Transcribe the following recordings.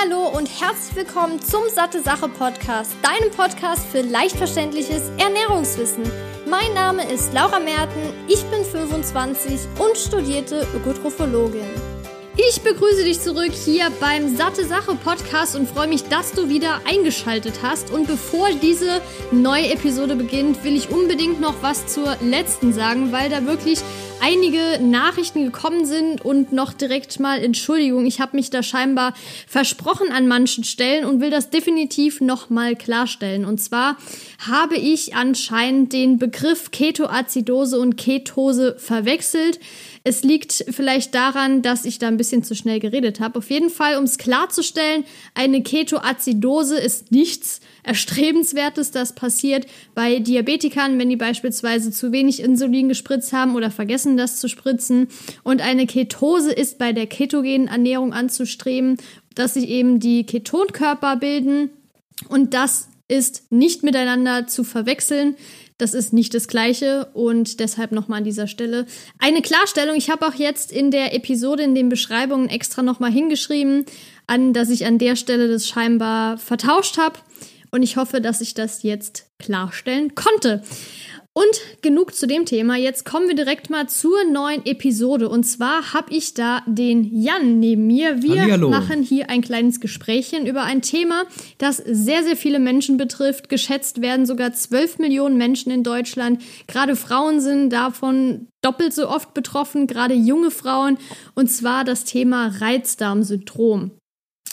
Hallo und herzlich willkommen zum Satte Sache Podcast, deinem Podcast für leicht verständliches Ernährungswissen. Mein Name ist Laura Merten, ich bin 25 und studierte Ökotrophologin. Ich begrüße dich zurück hier beim Satte Sache Podcast und freue mich, dass du wieder eingeschaltet hast. Und bevor diese neue Episode beginnt, will ich unbedingt noch was zur letzten sagen, weil da wirklich einige Nachrichten gekommen sind und noch direkt mal Entschuldigung. Ich habe mich da scheinbar versprochen an manchen Stellen und will das definitiv noch mal klarstellen. Und zwar habe ich anscheinend den Begriff Ketoazidose und Ketose verwechselt. Es liegt vielleicht daran, dass ich da ein bisschen zu schnell geredet habe. Auf jeden Fall, um es klarzustellen, eine Ketoazidose ist nichts Erstrebenswertes, das passiert bei Diabetikern, wenn die beispielsweise zu wenig Insulin gespritzt haben oder vergessen, das zu spritzen. Und eine Ketose ist bei der ketogenen Ernährung anzustreben, dass sich eben die Ketonkörper bilden. Und das ist nicht miteinander zu verwechseln. Das ist nicht das Gleiche und deshalb nochmal an dieser Stelle eine Klarstellung. Ich habe auch jetzt in der Episode, in den Beschreibungen extra nochmal hingeschrieben, an, dass ich an der Stelle das scheinbar vertauscht habe. Und ich hoffe, dass ich das jetzt klarstellen konnte. Und genug zu dem Thema. Jetzt kommen wir direkt mal zur neuen Episode. Und zwar habe ich da den Jan neben mir. Wir Hallihallo. machen hier ein kleines Gesprächchen über ein Thema, das sehr, sehr viele Menschen betrifft. Geschätzt werden sogar 12 Millionen Menschen in Deutschland. Gerade Frauen sind davon doppelt so oft betroffen, gerade junge Frauen. Und zwar das Thema Reizdarmsyndrom.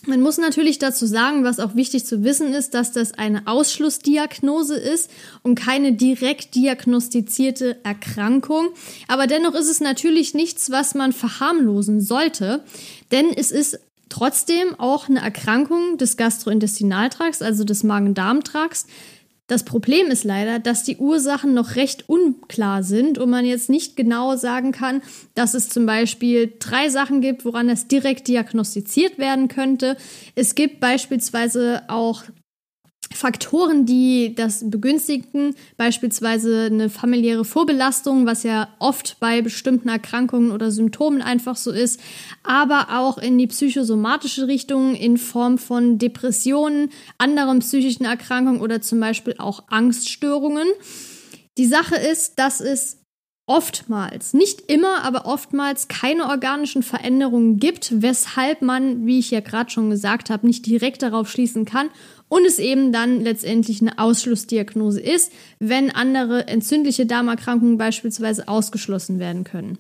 Man muss natürlich dazu sagen, was auch wichtig zu wissen ist, dass das eine Ausschlussdiagnose ist und keine direkt diagnostizierte Erkrankung. Aber dennoch ist es natürlich nichts, was man verharmlosen sollte, denn es ist trotzdem auch eine Erkrankung des Gastrointestinaltrakts, also des Magen-Darm-Trakts, das Problem ist leider, dass die Ursachen noch recht unklar sind und man jetzt nicht genau sagen kann, dass es zum Beispiel drei Sachen gibt, woran das direkt diagnostiziert werden könnte. Es gibt beispielsweise auch Faktoren, die das begünstigen, beispielsweise eine familiäre Vorbelastung, was ja oft bei bestimmten Erkrankungen oder Symptomen einfach so ist, aber auch in die psychosomatische Richtung in Form von Depressionen, anderen psychischen Erkrankungen oder zum Beispiel auch Angststörungen. Die Sache ist, dass es oftmals, nicht immer, aber oftmals keine organischen Veränderungen gibt, weshalb man, wie ich ja gerade schon gesagt habe, nicht direkt darauf schließen kann und es eben dann letztendlich eine Ausschlussdiagnose ist, wenn andere entzündliche Darmerkrankungen beispielsweise ausgeschlossen werden können.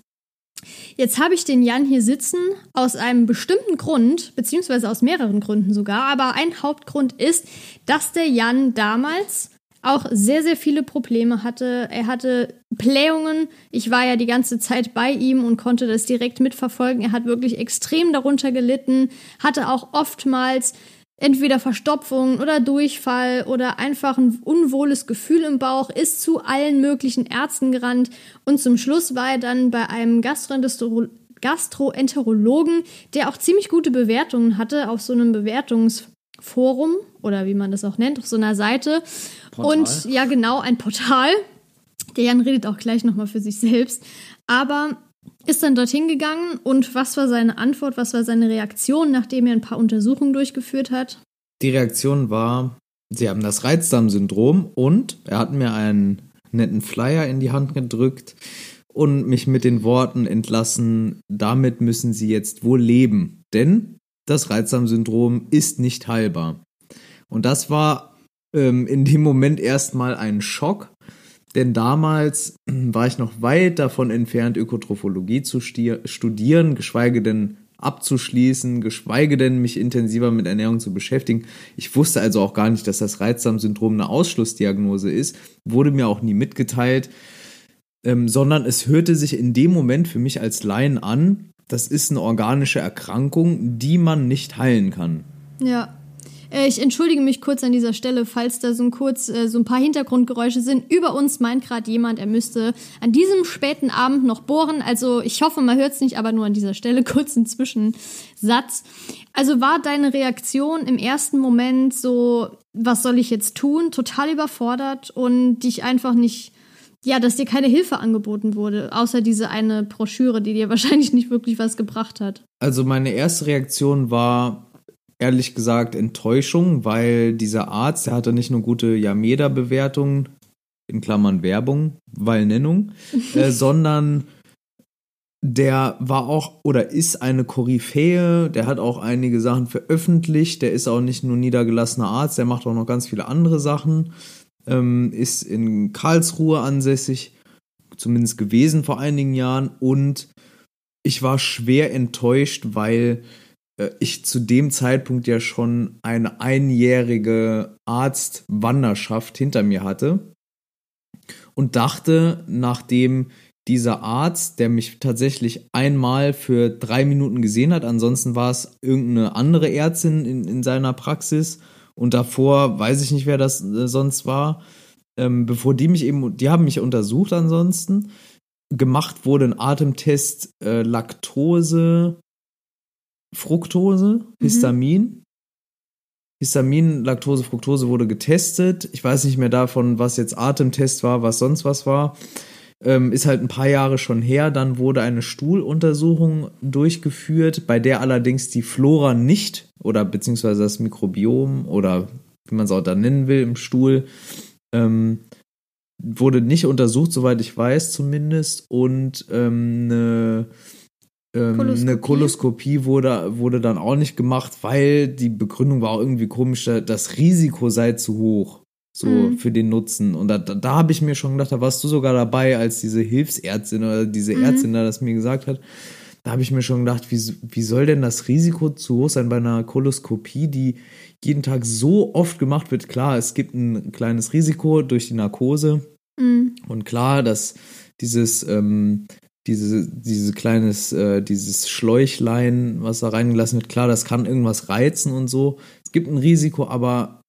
Jetzt habe ich den Jan hier sitzen aus einem bestimmten Grund, beziehungsweise aus mehreren Gründen sogar, aber ein Hauptgrund ist, dass der Jan damals auch sehr, sehr viele Probleme hatte. Er hatte Blähungen. Ich war ja die ganze Zeit bei ihm und konnte das direkt mitverfolgen. Er hat wirklich extrem darunter gelitten, hatte auch oftmals entweder Verstopfung oder Durchfall oder einfach ein unwohles Gefühl im Bauch, ist zu allen möglichen Ärzten gerannt und zum Schluss war er dann bei einem Gastroenterologen, der auch ziemlich gute Bewertungen hatte auf so einem Bewertungsforum oder wie man das auch nennt, auf so einer Seite. Portal. Und ja, genau, ein Portal. Der Jan redet auch gleich nochmal für sich selbst. Aber ist dann dorthin gegangen und was war seine Antwort, was war seine Reaktion, nachdem er ein paar Untersuchungen durchgeführt hat? Die Reaktion war, sie haben das Reizdarmsyndrom und er hat mir einen netten Flyer in die Hand gedrückt und mich mit den Worten entlassen, damit müssen sie jetzt wohl leben, denn das Reizdarmsyndrom ist nicht heilbar. Und das war ähm, in dem Moment erstmal ein Schock, denn damals war ich noch weit davon entfernt, Ökotrophologie zu studieren, geschweige denn abzuschließen, geschweige denn mich intensiver mit Ernährung zu beschäftigen. Ich wusste also auch gar nicht, dass das Reizdarmsyndrom eine Ausschlussdiagnose ist, wurde mir auch nie mitgeteilt, ähm, sondern es hörte sich in dem Moment für mich als Laien an, das ist eine organische Erkrankung, die man nicht heilen kann. Ja. Äh, Ich entschuldige mich kurz an dieser Stelle, falls da so ein kurz äh, so ein paar Hintergrundgeräusche sind. Über uns meint gerade jemand, er müsste an diesem späten Abend noch bohren. Also ich hoffe, man hört es nicht, aber nur an dieser Stelle kurz ein Zwischensatz. Also war deine Reaktion im ersten Moment so, was soll ich jetzt tun? Total überfordert und dich einfach nicht ja, dass dir keine Hilfe angeboten wurde, außer diese eine Broschüre, die dir wahrscheinlich nicht wirklich was gebracht hat. Also meine erste Reaktion war ehrlich gesagt Enttäuschung, weil dieser Arzt, der hatte nicht nur gute Yameda-Bewertungen, in Klammern Werbung, weil Nennung, äh, sondern der war auch oder ist eine Koryphäe, der hat auch einige Sachen veröffentlicht, der ist auch nicht nur niedergelassener Arzt, der macht auch noch ganz viele andere Sachen, ähm, ist in Karlsruhe ansässig, zumindest gewesen vor einigen Jahren. Und ich war schwer enttäuscht, weil äh, ich zu dem Zeitpunkt ja schon eine einjährige Arztwanderschaft hinter mir hatte und dachte, nachdem dieser Arzt, der mich tatsächlich einmal für drei Minuten gesehen hat, ansonsten war es irgendeine andere Ärztin in, in seiner Praxis und davor weiß ich nicht, wer das äh, sonst war, ähm, bevor die mich eben, die haben mich untersucht ansonsten, gemacht wurde ein Atemtest äh, Laktose, Fructose, mhm. Histamin. Histamin, Laktose, Fructose wurde getestet. Ich weiß nicht mehr davon, was jetzt Atemtest war, was sonst was war. Ähm, ist halt ein paar Jahre schon her. Dann wurde eine Stuhluntersuchung durchgeführt, bei der allerdings die Flora nicht oder beziehungsweise das Mikrobiom oder wie man es auch da nennen will im Stuhl ähm, wurde nicht untersucht, soweit ich weiß zumindest. Und ähm, eine ähm, Koloskopie. Eine Koloskopie wurde, wurde dann auch nicht gemacht, weil die Begründung war auch irgendwie komisch, das Risiko sei zu hoch. So mhm. für den Nutzen. Und da, da, da habe ich mir schon gedacht, da warst du sogar dabei, als diese Hilfsärztin oder diese mhm. Ärztin da das mir gesagt hat. Da habe ich mir schon gedacht, wie, wie soll denn das Risiko zu hoch sein bei einer Koloskopie, die jeden Tag so oft gemacht wird? Klar, es gibt ein kleines Risiko durch die Narkose. Mhm. Und klar, dass dieses ähm, diese, diese kleines, äh, dieses Schläuchlein, was da reingelassen wird, klar, das kann irgendwas reizen und so. Es gibt ein Risiko, aber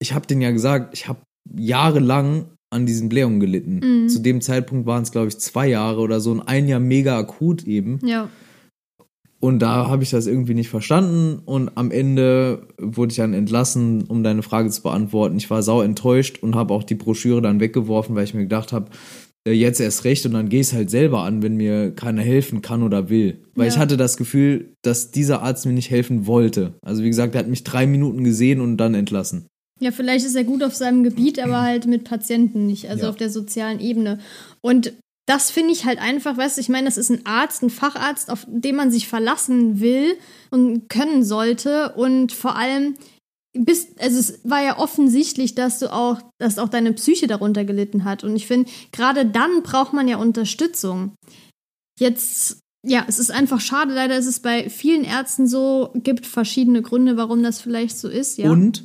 ich habe denen ja gesagt, ich habe jahrelang an diesen Blähungen gelitten. Mhm. Zu dem Zeitpunkt waren es, glaube ich, zwei Jahre oder so und ein Jahr mega akut eben. Ja. Und da habe ich das irgendwie nicht verstanden und am Ende wurde ich dann entlassen, um deine Frage zu beantworten. Ich war sau enttäuscht und habe auch die Broschüre dann weggeworfen, weil ich mir gedacht habe, äh, jetzt erst recht und dann gehe ich es halt selber an, wenn mir keiner helfen kann oder will. Weil ja. ich hatte das Gefühl, dass dieser Arzt mir nicht helfen wollte. Also wie gesagt, er hat mich drei Minuten gesehen und dann entlassen. Ja, vielleicht ist er gut auf seinem Gebiet, aber halt mit Patienten nicht, also ja. auf der sozialen Ebene. Und das finde ich halt einfach, weißt du, ich meine, das ist ein Arzt, ein Facharzt, auf den man sich verlassen will und können sollte. Und vor allem, bist, also es war ja offensichtlich, dass du auch, dass auch deine Psyche darunter gelitten hat. Und ich finde, gerade dann braucht man ja Unterstützung. Jetzt, ja, es ist einfach schade. Leider ist es bei vielen Ärzten so, gibt verschiedene Gründe, warum das vielleicht so ist, ja. Und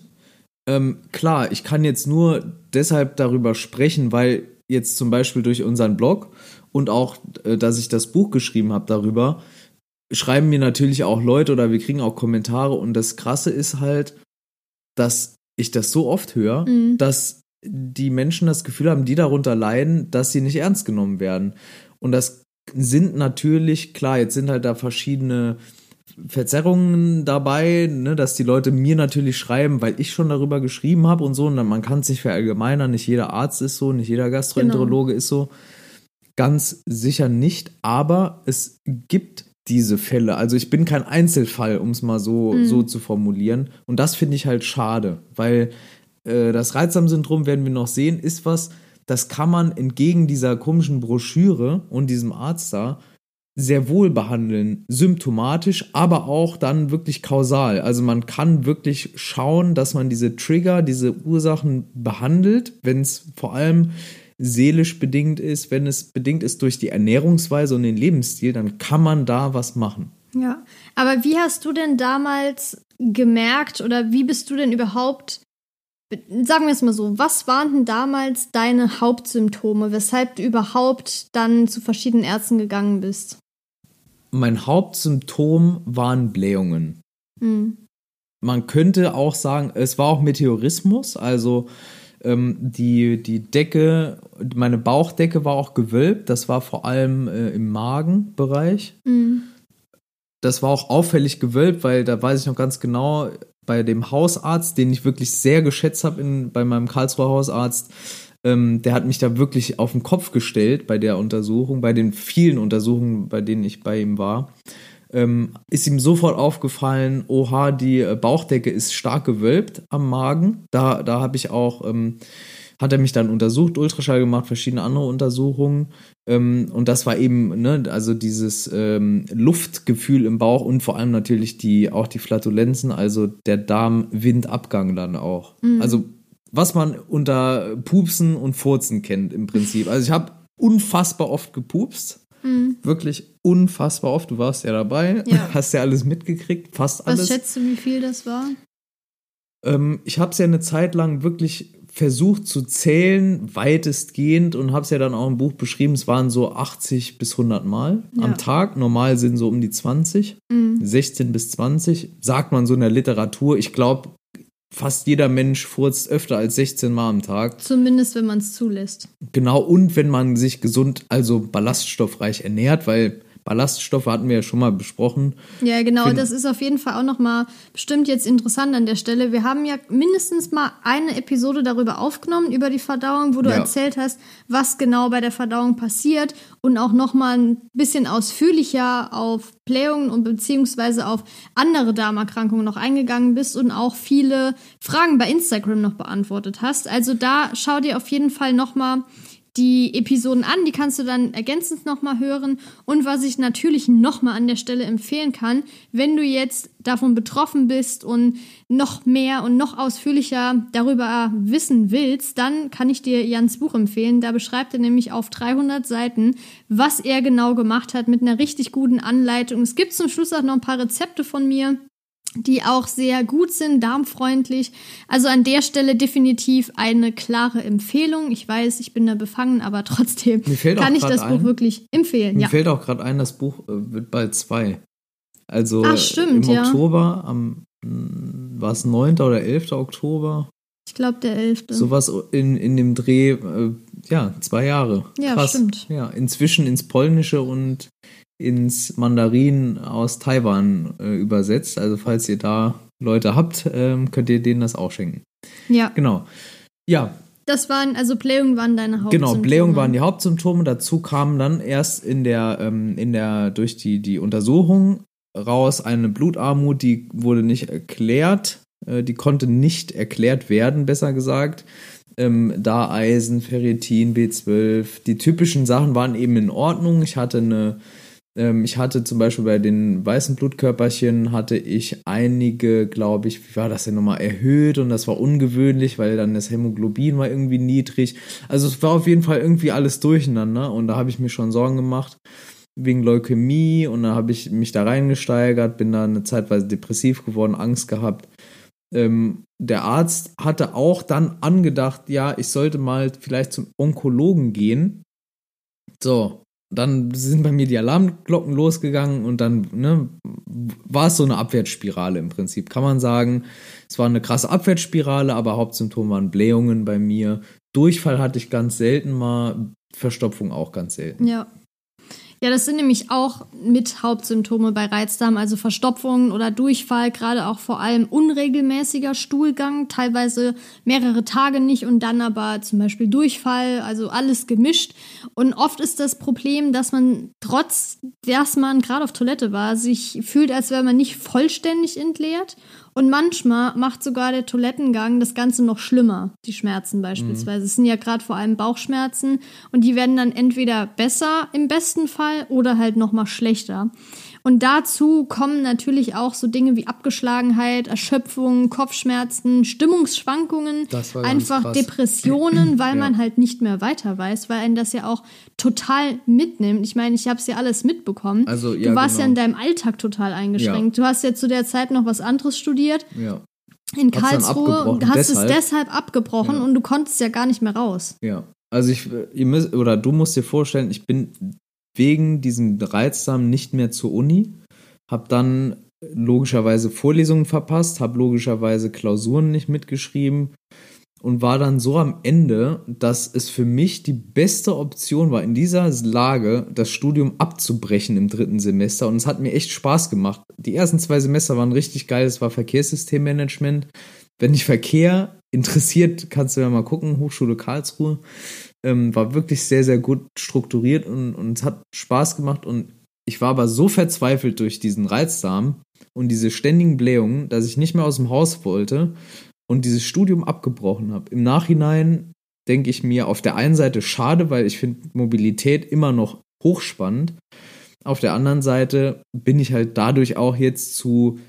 ähm, klar, ich kann jetzt nur deshalb darüber sprechen, weil jetzt zum Beispiel durch unseren Blog und auch, äh, dass ich das Buch geschrieben habe darüber, schreiben mir natürlich auch Leute oder wir kriegen auch Kommentare und das Krasse ist halt, dass ich das so oft höre, mhm. dass die Menschen das Gefühl haben, die darunter leiden, dass sie nicht ernst genommen werden. Und das sind natürlich, klar, jetzt sind halt da verschiedene Verzerrungen dabei, ne, dass die Leute mir natürlich schreiben, weil ich schon darüber geschrieben habe und so. Und dann, man kann es nicht verallgemeinern, nicht jeder Arzt ist so, nicht jeder Gastroenterologe genau. ist so. Ganz sicher nicht, aber es gibt diese Fälle. Also ich bin kein Einzelfall, um es mal so, mhm. so zu formulieren. Und das finde ich halt schade, weil äh, das Reizsam-Syndrom, werden wir noch sehen, ist was, das kann man entgegen dieser komischen Broschüre und diesem Arzt da sehr wohl behandeln, symptomatisch, aber auch dann wirklich kausal. Also man kann wirklich schauen, dass man diese Trigger, diese Ursachen behandelt, wenn es vor allem seelisch bedingt ist, wenn es bedingt ist durch die Ernährungsweise und den Lebensstil, dann kann man da was machen. Ja, aber wie hast du denn damals gemerkt oder wie bist du denn überhaupt, sagen wir es mal so, was waren denn damals deine Hauptsymptome, weshalb du überhaupt dann zu verschiedenen Ärzten gegangen bist? Mein Hauptsymptom waren Blähungen. Mhm. Man könnte auch sagen, es war auch Meteorismus, also ähm, die, die Decke, meine Bauchdecke war auch gewölbt. Das war vor allem äh, im Magenbereich. Mhm. Das war auch auffällig gewölbt, weil da weiß ich noch ganz genau, bei dem Hausarzt, den ich wirklich sehr geschätzt habe bei meinem Karlsruher Hausarzt, ähm, der hat mich da wirklich auf den Kopf gestellt bei der Untersuchung, bei den vielen Untersuchungen, bei denen ich bei ihm war. ähm, ist ihm sofort aufgefallen, oha, die äh, Bauchdecke ist stark gewölbt am Magen. Da, da habe ich auch, ähm, hat er mich dann untersucht, Ultraschall gemacht, verschiedene andere Untersuchungen. Ähm, und das war eben, ne, also dieses ähm, Luftgefühl im Bauch und vor allem natürlich die, auch die Flatulenzen, also der Darmwindabgang dann auch. Mhm. Also was man unter Pupsen und Furzen kennt im Prinzip. Also ich habe unfassbar oft gepupst. Mhm. Wirklich unfassbar oft. Du warst ja dabei, ja. hast ja alles mitgekriegt, fast alles. Was schätzt du, wie viel das war? Ähm, ich habe es ja eine Zeit lang wirklich versucht zu zählen, weitestgehend, und habe es ja dann auch im Buch beschrieben. Es waren so 80 bis 100 Mal ja. am Tag. Normal sind so um die 20, mhm. 16 bis 20. Sagt man so in der Literatur. Ich glaube, fast jeder Mensch furzt öfter als 16 Mal am Tag. Zumindest, wenn man es zulässt. Genau, und wenn man sich gesund, also ballaststoffreich ernährt, weil Ballaststoffe hatten wir ja schon mal besprochen. Ja, genau, das ist auf jeden Fall auch nochmal bestimmt jetzt interessant an der Stelle. Wir haben ja mindestens mal eine Episode darüber aufgenommen, über die Verdauung, wo du ja. erzählt hast, was genau bei der Verdauung passiert und auch nochmal ein bisschen ausführlicher auf Blähungen und beziehungsweise auf andere Darmerkrankungen noch eingegangen bist und auch viele Fragen bei Instagram noch beantwortet hast. Also da schau dir auf jeden Fall nochmal die Episoden an, die kannst du dann ergänzend nochmal hören. Und was ich natürlich nochmal an der Stelle empfehlen kann, wenn du jetzt davon betroffen bist und noch mehr und noch ausführlicher darüber wissen willst, dann kann ich dir Jans Buch empfehlen. Da beschreibt er nämlich auf 300 Seiten, was er genau gemacht hat mit einer richtig guten Anleitung. Es gibt zum Schluss auch noch ein paar Rezepte von mir die auch sehr gut sind, darmfreundlich. Also an der Stelle definitiv eine klare Empfehlung. Ich weiß, ich bin da befangen, aber trotzdem kann ich das ein, Buch wirklich empfehlen. Mir ja. fällt auch gerade ein, das Buch äh, wird bald zwei. Also Ach, stimmt, im ja. Oktober, am hm, war es 9. oder 11. Oktober? Ich glaube der 11. Sowas in, in dem Dreh, äh, ja, zwei Jahre. Ja, Krass. stimmt. Ja, inzwischen ins Polnische und ins Mandarin aus Taiwan äh, übersetzt. Also falls ihr da Leute habt, ähm, könnt ihr denen das auch schenken. Ja. Genau. Ja. Das waren, also Blähungen waren deine Hauptsymptome. Genau, Blähungen waren die Hauptsymptome. Dazu kamen dann erst in der, ähm, in der, durch die, die Untersuchung raus eine Blutarmut, die wurde nicht erklärt, äh, die konnte nicht erklärt werden, besser gesagt. Ähm, da Eisen, Ferritin, B12, die typischen Sachen waren eben in Ordnung. Ich hatte eine ich hatte zum Beispiel bei den weißen Blutkörperchen hatte ich einige, glaube ich, wie war das denn nochmal, erhöht und das war ungewöhnlich, weil dann das Hämoglobin war irgendwie niedrig. Also es war auf jeden Fall irgendwie alles durcheinander und da habe ich mir schon Sorgen gemacht wegen Leukämie und da habe ich mich da reingesteigert, bin dann eine Zeitweise depressiv geworden, Angst gehabt. Ähm, der Arzt hatte auch dann angedacht, ja, ich sollte mal vielleicht zum Onkologen gehen. So, dann sind bei mir die Alarmglocken losgegangen und dann ne, war es so eine Abwärtsspirale im Prinzip. Kann man sagen, es war eine krasse Abwärtsspirale, aber Hauptsymptom waren Blähungen bei mir. Durchfall hatte ich ganz selten mal, Verstopfung auch ganz selten. Ja. Ja, das sind nämlich auch mit Hauptsymptome bei Reizdarm, also Verstopfungen oder Durchfall, gerade auch vor allem unregelmäßiger Stuhlgang, teilweise mehrere Tage nicht und dann aber zum Beispiel Durchfall, also alles gemischt. Und oft ist das Problem, dass man trotz, dass man gerade auf Toilette war, sich fühlt, als wäre man nicht vollständig entleert und manchmal macht sogar der Toilettengang das Ganze noch schlimmer, die Schmerzen beispielsweise. Mhm. Es sind ja gerade vor allem Bauchschmerzen und die werden dann entweder besser im besten Fall oder halt noch mal schlechter. Und dazu kommen natürlich auch so Dinge wie Abgeschlagenheit, Erschöpfung, Kopfschmerzen, Stimmungsschwankungen, einfach Depressionen, weil ja. man halt nicht mehr weiter weiß, weil einen das ja auch total mitnimmt. Ich meine, ich habe es ja alles mitbekommen. Also, ja, du warst genau. ja in deinem Alltag total eingeschränkt. Ja. Du hast ja zu der Zeit noch was anderes studiert. Ja. In Karlsruhe hast deshalb. es deshalb abgebrochen und du konntest ja gar nicht mehr raus. Ja. Also ich, ihr müsst, oder du musst dir vorstellen, ich bin wegen diesem Reizdarm nicht mehr zur Uni, habe dann logischerweise Vorlesungen verpasst, habe logischerweise Klausuren nicht mitgeschrieben und war dann so am Ende, dass es für mich die beste Option war, in dieser Lage das Studium abzubrechen im dritten Semester. Und es hat mir echt Spaß gemacht. Die ersten zwei Semester waren richtig geil. Es war Verkehrssystemmanagement. Wenn dich Verkehr interessiert, kannst du ja mal gucken. Hochschule Karlsruhe. Ähm, war wirklich sehr, sehr gut strukturiert und, und es hat Spaß gemacht. Und Ich war aber so verzweifelt durch diesen Reizdarm und diese ständigen Blähungen, dass ich nicht mehr aus dem Haus wollte und dieses Studium abgebrochen habe. Im Nachhinein denke ich mir auf der einen Seite schade, weil ich finde Mobilität immer noch hochspannend. Auf der anderen Seite bin ich halt dadurch auch jetzt zu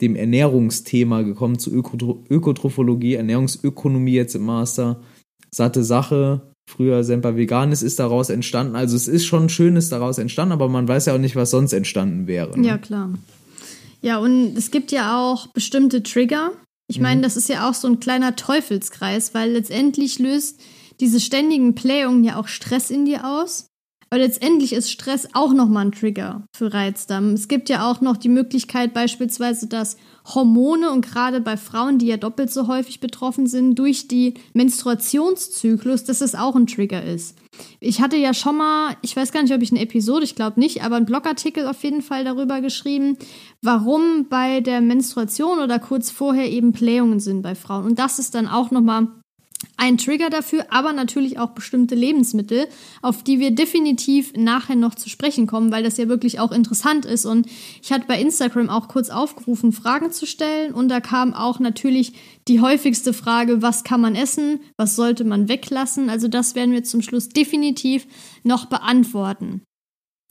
dem Ernährungsthema gekommen, zu Öko Ökotrophologie, Ernährungsökonomie jetzt im Master. Satte Sache, früher Semper Veganis ist daraus entstanden. Also es ist schon Schönes daraus entstanden, aber man weiß ja auch nicht, was sonst entstanden wäre. Ne? Ja, klar. Ja, und es gibt ja auch bestimmte Trigger. Ich meine, mhm. das ist ja auch so ein kleiner Teufelskreis, weil letztendlich löst diese ständigen Playungen ja auch Stress in dir aus. Aber letztendlich ist Stress auch nochmal ein Trigger für Reizdarm. Es gibt ja auch noch die Möglichkeit beispielsweise, dass Hormone und gerade bei Frauen, die ja doppelt so häufig betroffen sind, durch die Menstruationszyklus, dass es auch ein Trigger ist. Ich hatte ja schon mal, ich weiß gar nicht, ob ich eine Episode, ich glaube nicht, aber einen Blogartikel auf jeden Fall darüber geschrieben, warum bei der Menstruation oder kurz vorher eben Blähungen sind bei Frauen. Und das ist dann auch nochmal ein Trigger dafür, aber natürlich auch bestimmte Lebensmittel, auf die wir definitiv nachher noch zu sprechen kommen, weil das ja wirklich auch interessant ist. Und ich hatte bei Instagram auch kurz aufgerufen, Fragen zu stellen. Und da kam auch natürlich die häufigste Frage, was kann man essen, was sollte man weglassen. Also das werden wir zum Schluss definitiv noch beantworten.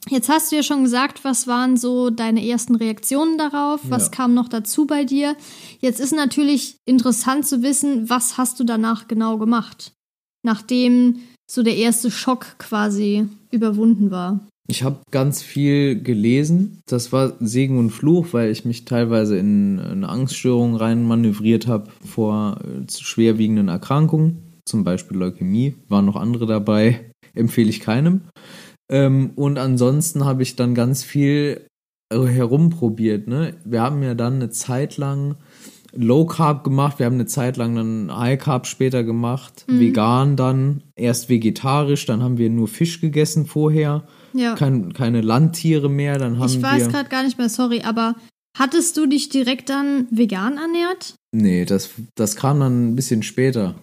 Jetzt hast du ja schon gesagt, was waren so deine ersten Reaktionen darauf? Was ja. kam noch dazu bei dir? Jetzt ist natürlich interessant zu wissen, was hast du danach genau gemacht, nachdem so der erste Schock quasi überwunden war. Ich habe ganz viel gelesen. Das war Segen und Fluch, weil ich mich teilweise in eine Angststörung rein manövriert habe vor äh, schwerwiegenden Erkrankungen, zum Beispiel Leukämie. Waren noch andere dabei, empfehle ich keinem. Ähm, und ansonsten habe ich dann ganz viel herumprobiert. Ne? Wir haben ja dann eine Zeit lang Low Carb gemacht, wir haben eine Zeit lang dann High Carb später gemacht, mhm. vegan dann, erst vegetarisch, dann haben wir nur Fisch gegessen vorher, ja. Kein, keine Landtiere mehr, dann haben Ich weiß gerade gar nicht mehr, sorry, aber hattest du dich direkt dann vegan ernährt? Nee, das, das kam dann ein bisschen später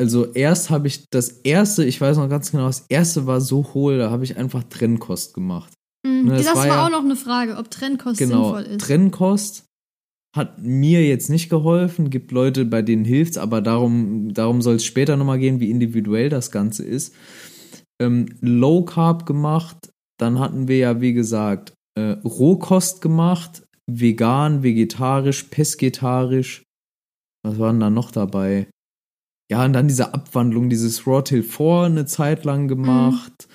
also erst habe ich das erste, ich weiß noch ganz genau, das erste war so hohl, da habe ich einfach Trennkost gemacht. Mhm, das, das, war, ja, auch noch eine Frage, ob Trennkost genau, sinnvoll ist. Trennkost hat mir jetzt nicht geholfen, gibt Leute, bei denen hilft es, aber darum, darum soll es später nochmal gehen, wie individuell das Ganze ist. Ähm, Low Carb gemacht, dann hatten wir ja, wie gesagt, äh, Rohkost gemacht, vegan, vegetarisch, pesketarisch. Was waren da noch dabei? Ja, und dann diese Abwandlung, dieses Raw Till 4 eine Zeit lang gemacht. Mhm.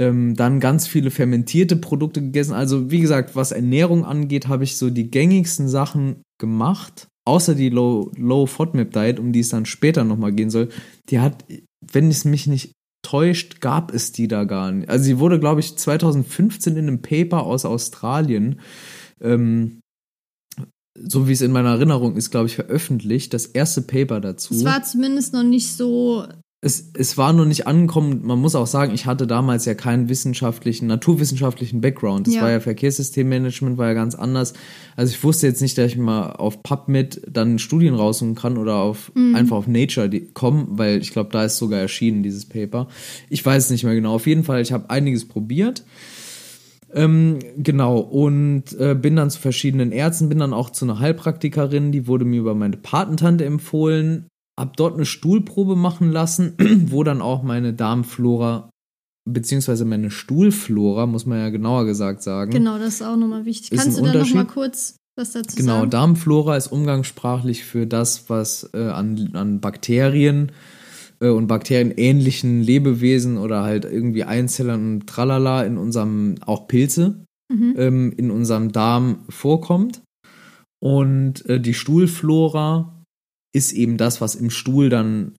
Ähm, dann ganz viele fermentierte Produkte gegessen. Also, wie gesagt, was Ernährung angeht, habe ich so die gängigsten Sachen gemacht. Außer die Low, Low FODMAP Diet, um die es dann später nochmal gehen soll. Die hat, wenn es mich nicht täuscht, gab es die da gar nicht. Also, sie wurde, glaube ich, 2015 in einem Paper aus Australien ähm, so wie es in meiner Erinnerung ist, glaube ich, veröffentlicht, das erste Paper dazu. Es war zumindest noch nicht so. Es, es war noch nicht angekommen. Man muss auch sagen, ich hatte damals ja keinen wissenschaftlichen, naturwissenschaftlichen Background. Das ja. war ja Verkehrssystemmanagement, war ja ganz anders. Also ich wusste jetzt nicht, dass ich mal auf PubMed dann Studien raussuchen kann oder auf mhm. einfach auf Nature kommen, weil ich glaube, da ist sogar erschienen, dieses Paper. Ich weiß es nicht mehr genau. Auf jeden Fall, ich habe einiges probiert. Ähm, genau, und äh, bin dann zu verschiedenen Ärzten, bin dann auch zu einer Heilpraktikerin, die wurde mir über meine Patentante empfohlen, hab dort eine Stuhlprobe machen lassen, wo dann auch meine Darmflora beziehungsweise meine Stuhlflora, muss man ja genauer gesagt sagen. Genau, das ist auch nochmal wichtig. Kannst du da nochmal kurz was dazu genau, sagen? Genau, Darmflora ist umgangssprachlich für das, was äh, an, an Bakterien äh, und bakterienähnlichen Lebewesen oder halt irgendwie Einzellern und Tralala in unserem, auch Pilze, mhm. ähm, in unserem Darm vorkommt. Und äh, die Stuhlflora ist eben das, was im Stuhl dann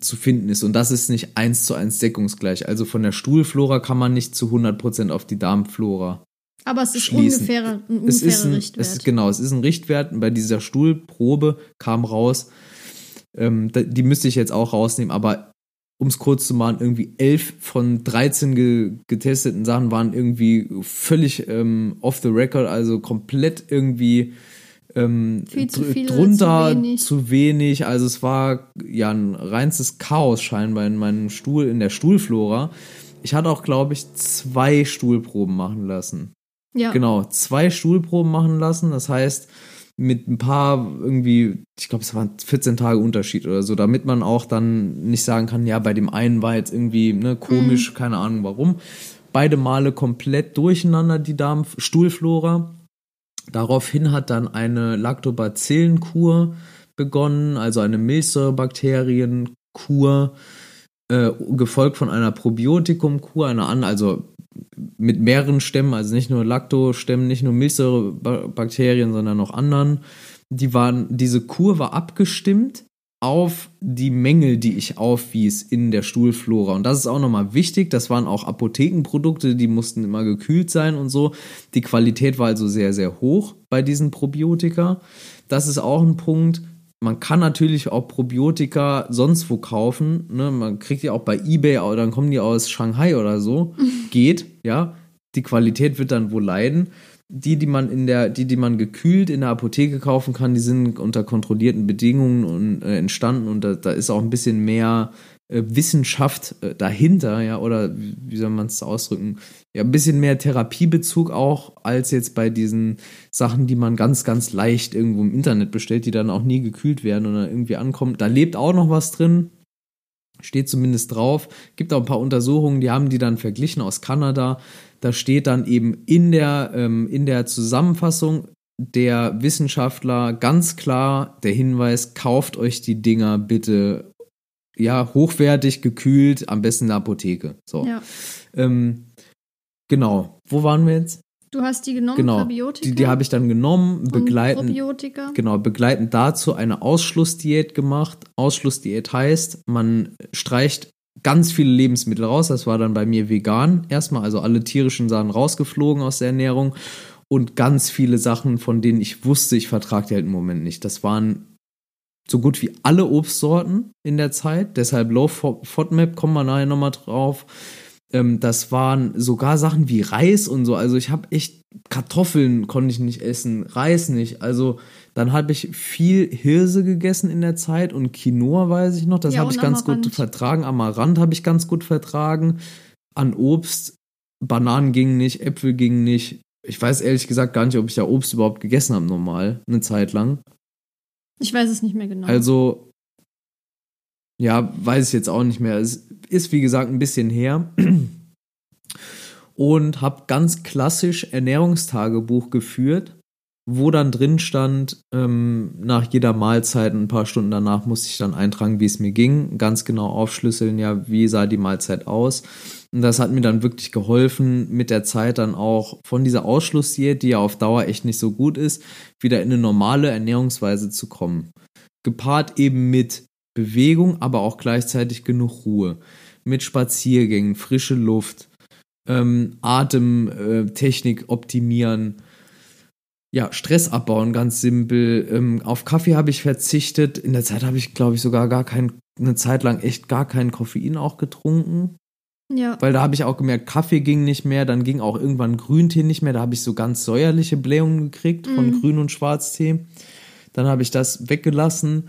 zu finden ist. Und das ist nicht eins zu eins deckungsgleich. Also von der Stuhlflora kann man nicht zu 100% auf die Darmflora aber es ist schließen. ungefähr ein ungefährer es ist ein, Richtwert. Es ist, genau, es ist ein Richtwert. Und bei dieser Stuhlprobe kam raus, ähm, die müsste ich jetzt auch rausnehmen, aber um es kurz zu machen, irgendwie elf von 13 ge getesteten Sachen waren irgendwie völlig ähm, off the record, also komplett irgendwie ähm, zu viel drunter, zu wenig. zu wenig. Also es war ja ein reinstes Chaos scheinbar in meinem Stuhl, in der Stuhlflora. ich hatte auch, glaube ich, zwei Stuhlproben machen lassen. Ja. Genau, zwei Stuhlproben machen lassen. Das heißt, mit ein paar irgendwie, ich glaube, es waren 14 Tage Unterschied oder so, damit man auch dann nicht sagen kann, ja, bei dem einen war jetzt irgendwie ne, komisch, mhm. keine Ahnung warum. Beide Male komplett durcheinander die Darmstuhlflora. Daraufhin hat dann eine Lactobacillenkur begonnen, also eine Milchsäurebakterienkur, äh, gefolgt von einer Probiotikumkur, einer an, also mit mehreren Stämmen, also nicht nur Lactostämmen, nicht nur Milchsäurebakterien, sondern noch anderen. Die waren, diese Kur war abgestimmt auf die Mängel, die ich aufwies in der Stuhlflora. Und das ist auch nochmal wichtig. Das waren auch Apothekenprodukte, die mussten immer gekühlt sein und so. Die Qualität war also sehr, sehr hoch bei diesen Probiotika. Das ist auch ein Punkt. Man kann natürlich auch Probiotika sonst wo kaufen. Ne? Man kriegt die auch bei eBay, oder dann kommen die aus Shanghai oder so. Geht, ja. Die Qualität wird dann wohl leiden die, die man in der, die, die man gekühlt in der Apotheke kaufen kann, die sind unter kontrollierten Bedingungen und, äh, entstanden und da, da ist auch ein bisschen mehr Wissenschaft äh, dahinter, ja, oder wie, wie soll man es ausdrücken? Ja, ein bisschen mehr Therapiebezug auch, als jetzt bei diesen Sachen, die man ganz, ganz leicht irgendwo im Internet bestellt, die dann auch nie gekühlt werden oder irgendwie ankommen. Da lebt auch noch was drin, steht zumindest drauf. Gibt auch ein paar Untersuchungen, die haben die dann verglichen aus Kanada. Da steht dann eben in der, ähm, in der Zusammenfassung der Wissenschaftler ganz klar der Hinweis, kauft euch die Dinger bitte ja, hochwertig, gekühlt, am besten in der Apotheke. So. Ja. Ähm, genau. Wo waren wir jetzt? Du hast die genommen, genau. Probiotika? Die, die habe ich dann genommen, begleitend, Probiotika. genau, begleitend dazu eine Ausschlussdiät gemacht. Ausschlussdiät heißt, man streicht ganz viele Lebensmittel raus. Das war dann bei mir vegan erstmal, also alle tierischen Sachen rausgeflogen aus der Ernährung und ganz viele Sachen, von denen ich wusste, ich vertrage die halt im Moment nicht. Das waren so gut wie alle Obstsorten in der Zeit, deshalb Low FODMAP, kommen wir nachher nochmal drauf. Ähm, das waren sogar Sachen wie Reis und so. Also ich habe echt Kartoffeln konnte ich nicht essen, Reis nicht. Also dann habe ich viel Hirse gegessen in der Zeit und Quinoa weiß ich noch. Das ja, habe ich ganz Amaranth. gut vertragen. Amaranth habe ich ganz gut vertragen. An Obst, Bananen gingen nicht, Äpfel gingen nicht. Ich weiß ehrlich gesagt gar nicht, ob ich da Obst überhaupt gegessen habe normal, eine Zeit lang. Ich weiß es nicht mehr genau. Also, ja, weiß ich jetzt auch nicht mehr. Es ist, wie gesagt, ein bisschen her. Und habe ganz klassisch Ernährungstagebuch geführt wo dann drin stand, ähm, nach jeder Mahlzeit, ein paar Stunden danach musste ich dann eintragen, wie es mir ging, ganz genau aufschlüsseln, ja, wie sah die Mahlzeit aus. Und das hat mir dann wirklich geholfen, mit der Zeit dann auch von dieser Ausschlussdiät, die ja auf Dauer echt nicht so gut ist, wieder in eine normale Ernährungsweise zu kommen. Gepaart eben mit Bewegung, aber auch gleichzeitig genug Ruhe. Mit Spaziergängen, frische Luft, ähm, Atemtechnik äh, optimieren, ja, Stress abbauen, ganz simpel. Ähm, auf Kaffee habe ich verzichtet. In der Zeit habe ich, glaube ich, sogar gar kein, eine Zeit lang echt gar kein Koffein auch getrunken. Ja. Weil da habe ich auch gemerkt, Kaffee ging nicht mehr, dann ging auch irgendwann Grüntee nicht mehr. Da habe ich so ganz säuerliche Blähungen gekriegt von mhm. Grün- und Schwarztee. Dann habe ich das weggelassen.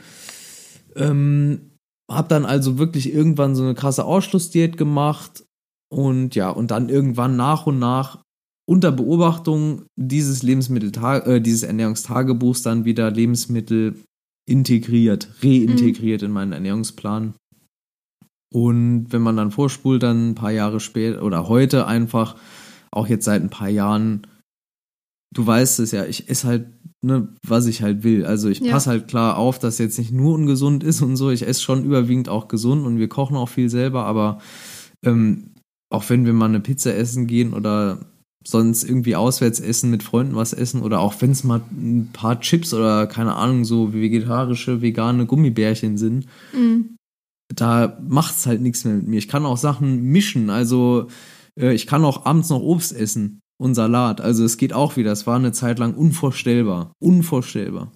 Ähm, habe dann also wirklich irgendwann so eine krasse Ausschlussdiät gemacht. Und ja, und dann irgendwann nach und nach unter Beobachtung dieses Lebensmittel äh, dieses Ernährungstagebuchs dann wieder Lebensmittel integriert, reintegriert mhm. in meinen Ernährungsplan. Und wenn man dann vorspult, dann ein paar Jahre später oder heute einfach, auch jetzt seit ein paar Jahren, du weißt es ja, ich esse halt, ne, was ich halt will. Also ich ja. passe halt klar auf, dass jetzt nicht nur ungesund ist und so. Ich esse schon überwiegend auch gesund und wir kochen auch viel selber, aber ähm, auch wenn wir mal eine Pizza essen gehen oder sonst irgendwie auswärts essen, mit Freunden was essen oder auch wenn es mal ein paar Chips oder keine Ahnung, so vegetarische, vegane Gummibärchen sind, mhm. Da es halt nichts mehr mit mir. Ich kann auch Sachen mischen, also äh, ich kann auch abends noch Obst essen und Salat. Also es geht auch wieder. Es war eine Zeit lang unvorstellbar. Unvorstellbar.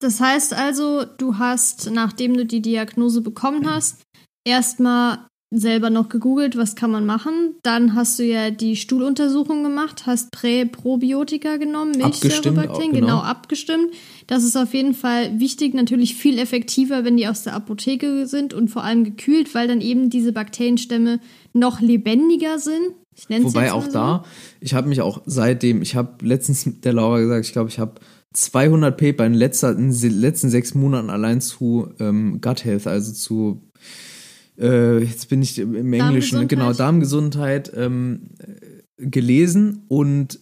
Das heißt also, du hast, nachdem du die Diagnose bekommen hast, erstmal selber noch gegoogelt, was kann man machen. Dann hast du ja die Stuhluntersuchung gemacht, hast Präprobiotika genommen, Milchsäurebakterien, genau. genau abgestimmt. Das ist auf jeden Fall wichtig, natürlich viel effektiver, wenn die aus der Apotheke sind und vor allem gekühlt, weil dann eben diese Bakterienstämme noch lebendiger sind. Ich nenne Wobei auch so. da, ich habe mich auch seitdem, ich habe letztens mit der Laura gesagt, ich glaube, ich habe 200 Paper in, letzter, in den letzten sechs Monaten allein zu ähm, Gut Health, also zu äh, jetzt bin ich im Englischen, genau, Darmgesundheit ähm, gelesen und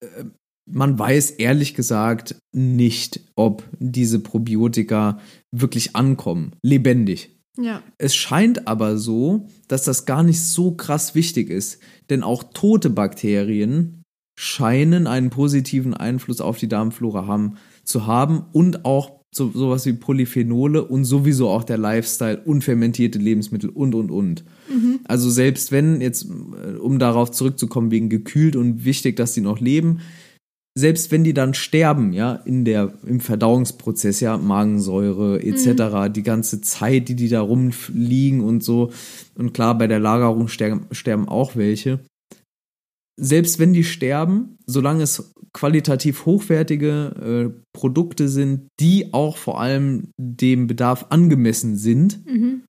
äh, man weiß ehrlich gesagt nicht, ob diese Probiotika wirklich ankommen, lebendig. Ja. Es scheint aber so, dass das gar nicht so krass wichtig ist, denn auch tote Bakterien scheinen einen positiven Einfluss auf die Darmflora haben, zu haben und auch so, sowas wie Polyphenole und sowieso auch der Lifestyle, unfermentierte Lebensmittel und, und, und. Mhm. Also selbst wenn, jetzt, äh, um darauf zurückzukommen, wegen gekühlt und wichtig, dass die noch leben, selbst wenn die dann sterben, ja, in der, im Verdauungsprozess, ja, Magensäure etc., mhm. die ganze Zeit, die die da rumliegen und so, und klar, bei der Lagerung sterben, sterben auch welche, selbst wenn die sterben, solange es qualitativ hochwertige äh, Produkte sind, die auch vor allem dem Bedarf angemessen sind, mhm.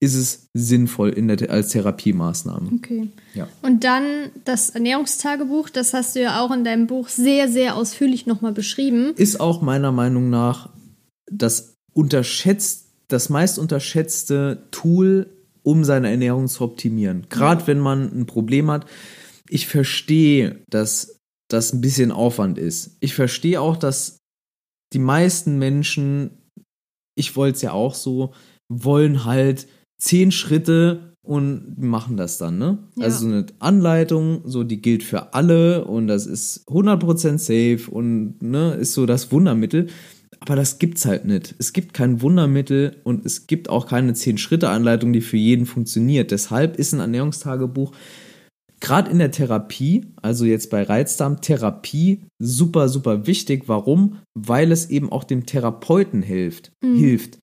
ist es sinnvoll in der, als Therapiemaßnahme. Okay. Ja. Und dann das Ernährungstagebuch, das hast du ja auch in deinem Buch sehr, sehr ausführlich nochmal beschrieben. Ist auch meiner Meinung nach das unterschätzt, das meist unterschätzte Tool, um seine Ernährung zu optimieren. Gerade wenn man ein Problem hat ich verstehe, dass das ein bisschen Aufwand ist. Ich verstehe auch, dass die meisten Menschen, ich wollte es ja auch so, wollen halt zehn Schritte und machen das dann, ne? Ja. Also so eine Anleitung, so die gilt für alle und das ist 100% safe und ne, ist so das Wundermittel. Aber das gibt's halt nicht. Es gibt kein Wundermittel und es gibt auch keine zehn Schritte Anleitung, die für jeden funktioniert. Deshalb ist ein Ernährungstagebuch gerade in der Therapie, also jetzt bei Reizdarmtherapie, super, super wichtig. Warum? Weil es eben auch dem Therapeuten hilft. Mhm. hilft.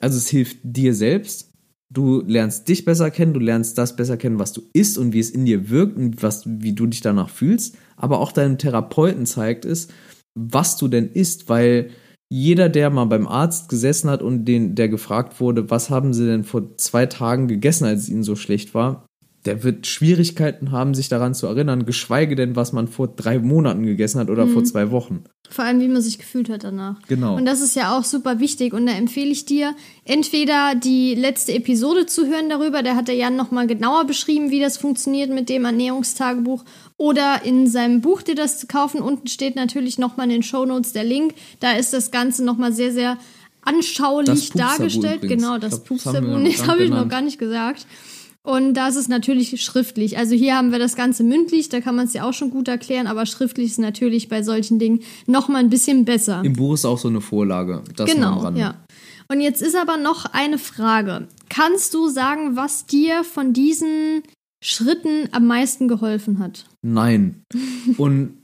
Also es hilft dir selbst. Du lernst dich besser kennen, du lernst das besser kennen, was du isst und wie es in dir wirkt und was, wie du dich danach fühlst. Aber auch deinem Therapeuten zeigt es, was du denn isst, weil jeder, der mal beim Arzt gesessen hat und den, der gefragt wurde, was haben sie denn vor zwei Tagen gegessen, als es ihnen so schlecht war, der wird Schwierigkeiten haben, sich daran zu erinnern, geschweige denn, was man vor drei Monaten gegessen hat oder mhm. vor zwei Wochen. Vor allem, wie man sich gefühlt hat danach. Genau. Und das ist ja auch super wichtig. Und da empfehle ich dir, entweder die letzte Episode zu hören darüber, da hat der Jan nochmal genauer beschrieben, wie das funktioniert mit dem Ernährungstagebuch, oder in seinem Buch dir das zu kaufen. Unten steht natürlich nochmal in den Shownotes der Link. Da ist das Ganze nochmal sehr, sehr anschaulich dargestellt. Übrigens. Genau, das Pupsterbuch. Das habe ich noch gar nicht gesagt. Und das ist natürlich schriftlich. Also hier haben wir das Ganze mündlich, da kann man es ja auch schon gut erklären, aber schriftlich ist natürlich bei solchen Dingen noch mal ein bisschen besser. Im Buch ist auch so eine Vorlage. Das genau, ja. Und jetzt ist aber noch eine Frage. Kannst du sagen, was dir von diesen Schritten am meisten geholfen hat? Nein. Und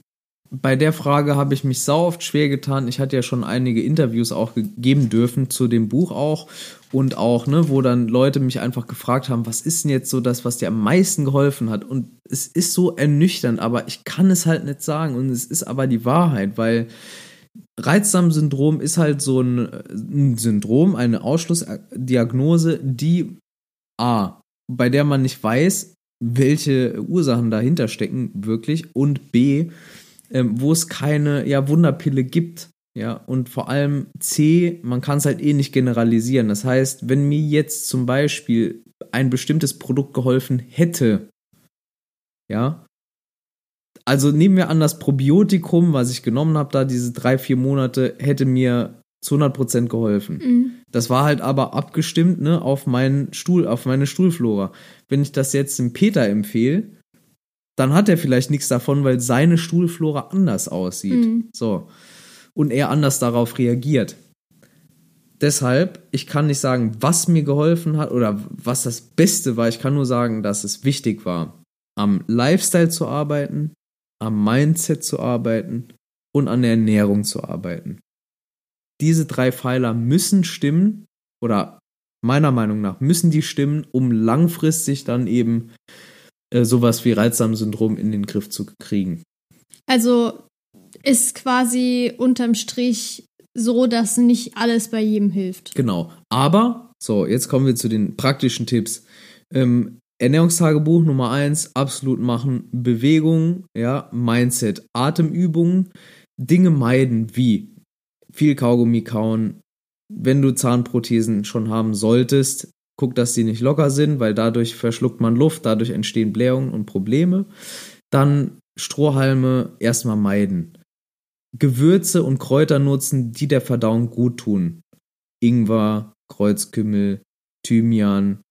bei der Frage habe ich mich sau oft schwer getan. Ich hatte ja schon einige Interviews auch gegeben dürfen zu dem Buch auch und auch, ne, wo dann Leute mich einfach gefragt haben, was ist denn jetzt so das, was dir am meisten geholfen hat? Und es ist so ernüchternd, aber ich kann es halt nicht sagen und es ist aber die Wahrheit, weil Reizdarmsyndrom ist halt so ein, ein Syndrom, eine Ausschlussdiagnose, die A, bei der man nicht weiß, welche Ursachen dahinter stecken wirklich und B, ähm, wo es keine ja, Wunderpille gibt. Ja, und vor allem C, man kann es halt eh nicht generalisieren. Das heißt, wenn mir jetzt zum Beispiel ein bestimmtes Produkt geholfen hätte, ja, also nehmen wir an, das Probiotikum, was ich genommen habe, da diese drei, vier Monate, hätte mir zu 100% geholfen. Mhm. Das war halt aber abgestimmt ne, auf meinen Stuhl, auf meine Stuhlflora. Wenn ich das jetzt dem Peter empfehle, dann hat er vielleicht nichts davon, weil seine Stuhlflora anders aussieht. Mhm. So. Und er anders darauf reagiert. Deshalb, ich kann nicht sagen, was mir geholfen hat oder was das Beste war. Ich kann nur sagen, dass es wichtig war, am Lifestyle zu arbeiten, am Mindset zu arbeiten und an der Ernährung zu arbeiten. Diese drei Pfeiler müssen stimmen oder meiner Meinung nach, müssen die stimmen, um langfristig dann eben äh, sowas wie Reizdarmsyndrom in den Griff zu kriegen. Also ist quasi unterm Strich so, dass nicht alles bei jedem hilft. Genau. Aber, so, jetzt kommen wir zu den praktischen Tipps. Ähm, Ernährungstagebuch Nummer eins, absolut machen. Bewegung, ja, Mindset, Atemübungen, Dinge meiden wie viel Kaugummi kauen. Wenn du Zahnprothesen schon haben solltest, guck, dass die nicht locker sind, weil dadurch verschluckt man Luft, dadurch entstehen Blähungen und Probleme. Dann Strohhalme erstmal meiden. Gewürze und Kräuter nutzen, die der Verdauung gut tun. Ingwer, Kreuzkümmel, Thymian,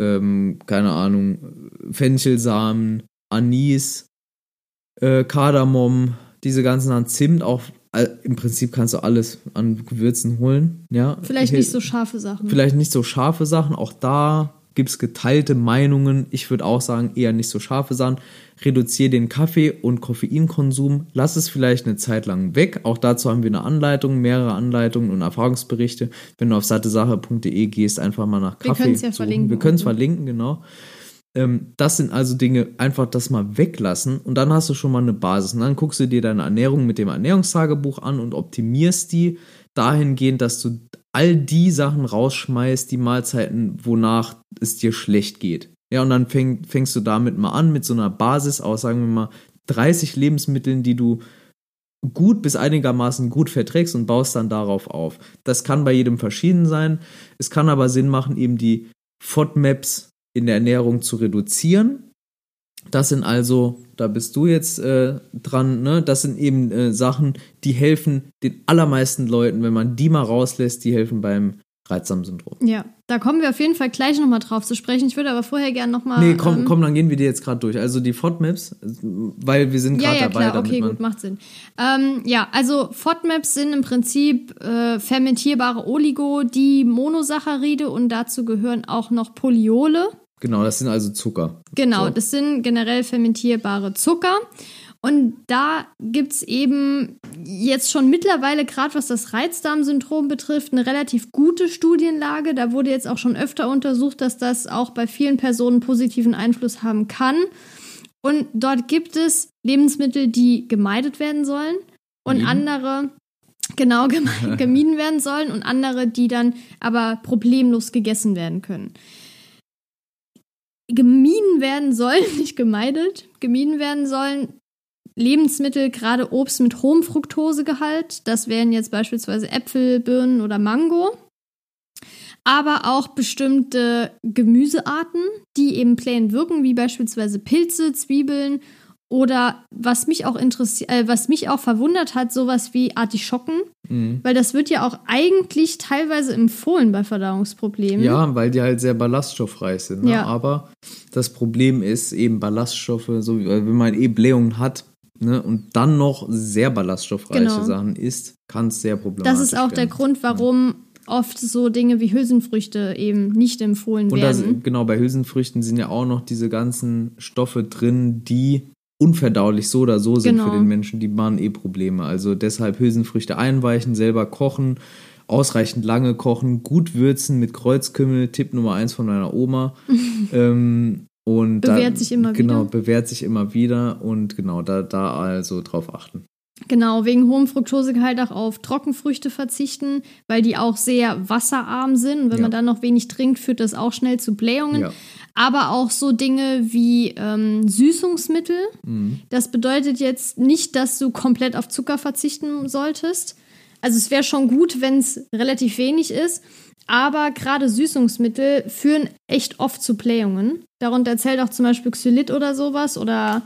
ähm, keine Ahnung, Fenchelsamen, Anis, äh, Kardamom, diese ganzen an Zimt, auch im Prinzip kannst du alles an Gewürzen holen, ja. Vielleicht nicht so scharfe Sachen. Vielleicht nicht so scharfe Sachen, auch da gibt es geteilte Meinungen. Ich würde auch sagen, eher nicht so scharfe Sachen. Reduziere den Kaffee- und Koffeinkonsum. Lass es vielleicht eine Zeit lang weg. Auch dazu haben wir eine Anleitung, mehrere Anleitungen und Erfahrungsberichte. Wenn du auf sattesache.de gehst, einfach mal nach Kaffee. Wir können es ja suchen. verlinken. Wir können es verlinken, genau. Ähm, das sind also Dinge, einfach das mal weglassen und dann hast du schon mal eine Basis. Und dann guckst du dir deine Ernährung mit dem Ernährungstagebuch an und optimierst die dahingehend, dass du all die Sachen rausschmeißt, die Mahlzeiten, wonach es dir schlecht geht. Ja, und dann fäng, fängst du damit mal an mit so einer Basis aus, sagen wir mal, 30 Lebensmitteln, die du gut bis einigermaßen gut verträgst und baust dann darauf auf. Das kann bei jedem verschieden sein. Es kann aber Sinn machen, eben die FODMAPs in der Ernährung zu reduzieren das sind also, da bist du jetzt äh, dran, ne? Das sind eben äh, Sachen, die helfen den allermeisten Leuten, wenn man die mal rauslässt, die helfen beim Reizdarmsyndrom. Ja, da kommen wir auf jeden Fall gleich nochmal drauf zu sprechen. Ich würde aber vorher gerne nochmal. Nee, komm, ähm, komm, dann gehen wir die jetzt gerade durch. Also die FODMAPs, weil wir sind gerade ja, ja, dabei. Klar, okay, gut, macht Sinn. Ähm, ja, also FODMAPs sind im Prinzip äh, fermentierbare Oligo, die Monosaccharide und dazu gehören auch noch Polyole. Genau, das sind also Zucker. Genau, so. das sind generell fermentierbare Zucker. Und da gibt es eben jetzt schon mittlerweile, gerade was das Reizdarmsyndrom betrifft, eine relativ gute Studienlage. Da wurde jetzt auch schon öfter untersucht, dass das auch bei vielen Personen positiven Einfluss haben kann. Und dort gibt es Lebensmittel, die gemeidet werden sollen und mhm. andere, genau, gemieden werden sollen und andere, die dann aber problemlos gegessen werden können gemieden werden sollen, nicht gemeidet, gemieden werden sollen Lebensmittel, gerade Obst mit hohem Fructosegehalt. Das wären jetzt beispielsweise Äpfel, Birnen oder Mango. Aber auch bestimmte Gemüsearten, die eben plain wirken, wie beispielsweise Pilze, Zwiebeln oder was mich auch interessiert, äh, was mich auch verwundert hat, sowas wie Artischocken, mhm. weil das wird ja auch eigentlich teilweise empfohlen bei Verdauungsproblemen. Ja, weil die halt sehr ballaststoffreich sind. Ne? Ja. Aber das Problem ist eben Ballaststoffe, so wie, wenn man eh Blähungen hat, Ne, und dann noch sehr ballaststoffreiche genau. Sachen isst, kann es sehr problematisch sein. Das ist auch werden. der Grund, warum oft so Dinge wie Hülsenfrüchte eben nicht empfohlen und werden. Und genau, bei Hülsenfrüchten sind ja auch noch diese ganzen Stoffe drin, die unverdaulich so oder so sind genau. für den Menschen, die machen eh Probleme. Also deshalb Hülsenfrüchte einweichen, selber kochen, ausreichend lange kochen, gut würzen mit Kreuzkümmel, Tipp Nummer eins von meiner Oma. ähm, und bewährt da, sich immer genau, wieder. Genau, bewährt sich immer wieder und genau, da, da also drauf achten. Genau, wegen hohem Fructosegehalt auch auf Trockenfrüchte verzichten, weil die auch sehr wasserarm sind. Und wenn ja. man dann noch wenig trinkt, führt das auch schnell zu Blähungen. Ja aber auch so Dinge wie ähm, Süßungsmittel. Mhm. Das bedeutet jetzt nicht, dass du komplett auf Zucker verzichten solltest. Also es wäre schon gut, wenn es relativ wenig ist, aber gerade Süßungsmittel führen echt oft zu Blähungen. Darunter zählt auch zum Beispiel Xylit oder sowas oder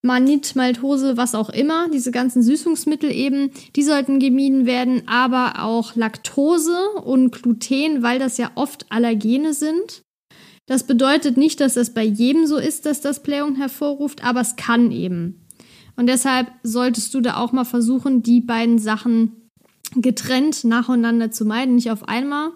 Manit, Maltose, was auch immer. Diese ganzen Süßungsmittel eben, die sollten gemieden werden, aber auch Laktose und Gluten, weil das ja oft Allergene sind. Das bedeutet nicht, dass es bei jedem so ist, dass das Blähung hervorruft, aber es kann eben. Und deshalb solltest du da auch mal versuchen, die beiden Sachen getrennt nacheinander zu meiden, nicht auf einmal.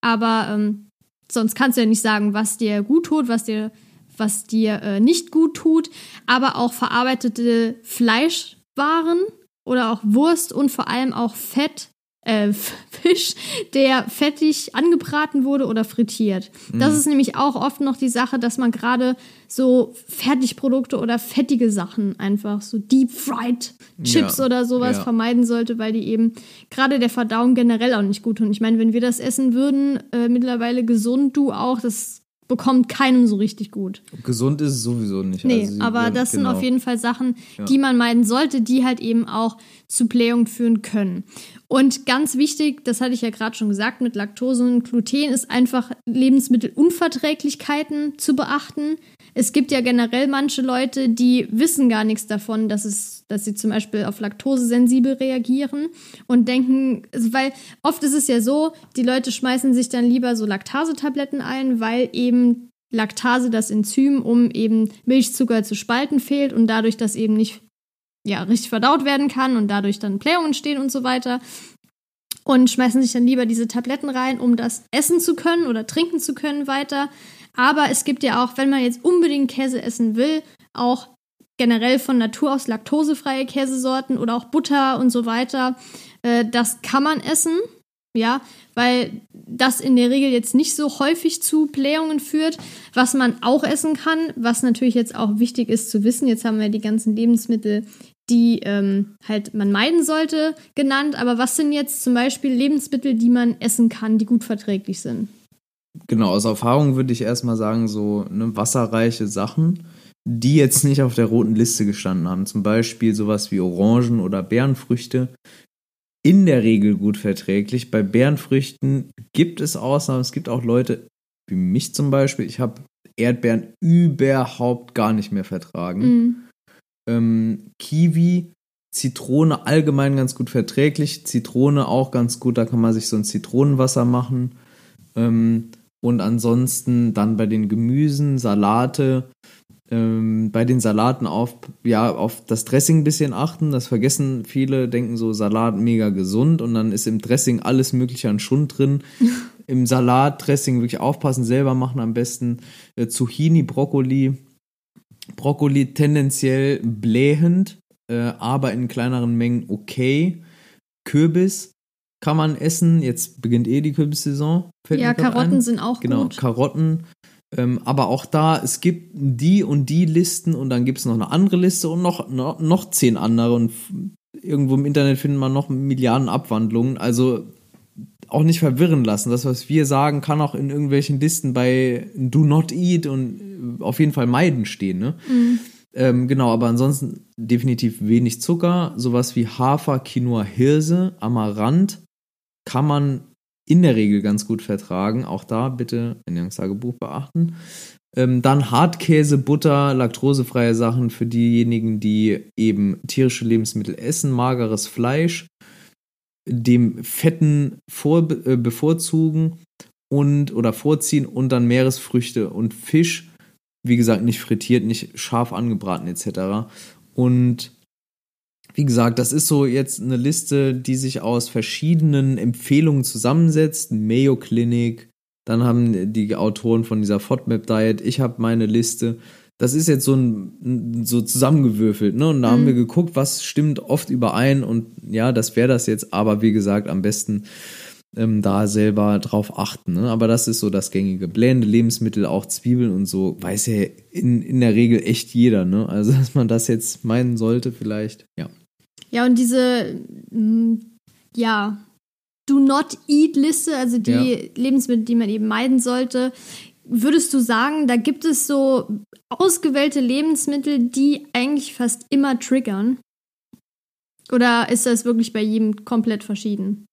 Aber ähm, sonst kannst du ja nicht sagen, was dir gut tut, was dir, was dir äh, nicht gut tut. Aber auch verarbeitete Fleischwaren oder auch Wurst und vor allem auch Fett äh, Fisch, der fettig angebraten wurde oder frittiert. Das Mhm. ist nämlich auch oft noch die Sache, dass man gerade so Fertigprodukte oder fettige Sachen einfach so deep fried Chips Ja, oder sowas ja. vermeiden sollte, weil die eben gerade der Verdauung generell auch nicht gut tun. Ich meine, wenn wir das essen würden, äh, mittlerweile gesund, du auch, das bekommt keinem so richtig gut. Gesund ist es sowieso nicht. Nee, Also aber das sind genau. auf jeden Fall Sachen, die man meiden sollte, die halt eben auch zu Blähung führen Und ganz wichtig, das hatte ich ja gerade schon gesagt, mit Laktose und Gluten ist einfach Lebensmittelunverträglichkeiten zu beachten. Es gibt ja generell manche Leute, die wissen gar nichts davon, dass es, dass sie zum Beispiel auf Laktose sensibel reagieren und denken, weil oft ist es ja so, die Leute schmeißen sich dann lieber so Laktasetabletten ein, weil eben Laktase, das Enzym, um eben Milchzucker zu spalten, fehlt und dadurch das eben nicht ja, richtig verdaut werden kann und dadurch dann Blähungen entstehen und so weiter. Und schmeißen sich dann lieber diese Tabletten rein, um das essen zu können oder trinken zu können weiter. Aber es gibt ja auch, wenn man jetzt unbedingt Käse essen will, auch generell von Natur aus laktosefreie Käsesorten oder auch Butter und so weiter. Äh, das kann man essen, ja, weil das in der Regel jetzt nicht so häufig zu Blähungen führt. Was man auch essen kann, was natürlich jetzt auch wichtig ist zu wissen, jetzt haben wir die ganzen Lebensmittel, die ähm, halt man meiden sollte, genannt. Aber was sind jetzt zum Beispiel Lebensmittel, die man essen kann, die gut verträglich sind? Genau, aus Erfahrung würde ich erstmal sagen, so ne, wasserreiche Sachen, die jetzt nicht auf der roten Liste gestanden haben. Zum Beispiel sowas wie Orangen oder Beerenfrüchte. In der Regel gut verträglich. Bei Beerenfrüchten gibt es Ausnahmen. Es gibt auch Leute, wie mich zum Beispiel, ich habe Erdbeeren überhaupt gar nicht mehr vertragen. Mhm. Ähm, Kiwi, Zitrone allgemein ganz gut verträglich. Zitrone auch ganz gut, da kann man sich so ein Zitronenwasser machen. Ähm, und ansonsten dann bei den Gemüsen, Salate, ähm, bei den Salaten auf, ja, auf das Dressing ein bisschen achten. Das vergessen viele, denken so, Salat mega gesund und dann ist im Dressing alles Mögliche an Schund drin. Im Salatdressing wirklich aufpassen, selber machen am besten. Äh, Zucchini, Brokkoli. Brokkoli tendenziell blähend, äh, aber in kleineren Mengen okay. Kürbis kann man essen. Jetzt beginnt eh die Kürbissaison. Ja, Karotten ein. sind auch Genau, gut. Karotten. Ähm, aber auch da, es gibt die und die Listen und dann gibt es noch eine andere Liste und noch, noch, noch zehn andere. Und irgendwo im Internet findet man noch Milliarden Abwandlungen. Also auch nicht verwirren lassen. Das, was wir sagen, kann auch in irgendwelchen Listen bei Do Not Eat und äh, auf jeden Fall meiden stehen. Ne? Ähm, genau, aber ansonsten definitiv wenig Zucker. Sowas wie Hafer, Quinoa, Hirse, Amaranth kann man in der Regel ganz gut vertragen. Auch da bitte Ernährungstagebuch beachten. Ähm, dann Hartkäse, Butter, laktosefreie Sachen für diejenigen, die eben tierische Lebensmittel essen, mageres Fleisch, dem Fetten vor, äh, bevorzugen und oder vorziehen und dann Meeresfrüchte und Fisch, wie gesagt, nicht frittiert, nicht scharf angebraten etc. Und wie gesagt, das ist so jetzt eine Liste, die sich aus verschiedenen Empfehlungen zusammensetzt. Mayo Clinic, dann haben die Autoren von dieser FODMAP Diet, ich habe meine Liste. Das ist jetzt so ein so zusammengewürfelt, ne? Und da haben wir geguckt, was stimmt oft überein und ja, das wäre das jetzt, aber wie gesagt, am besten ähm, da selber drauf achten. Ne? Aber das ist so das gängige. Blähende Lebensmittel, auch Zwiebeln und so, weiß ja in, in der Regel echt jeder, ne? Also, dass man das jetzt meinen sollte, vielleicht, ja. Ja, und diese, mm, ja, Do-Not-Eat-Liste, also die Ja. Lebensmittel, die man eben meiden sollte, würdest du sagen, da gibt es so ausgewählte Lebensmittel, die eigentlich fast immer triggern? Oder ist das wirklich bei jedem komplett verschieden?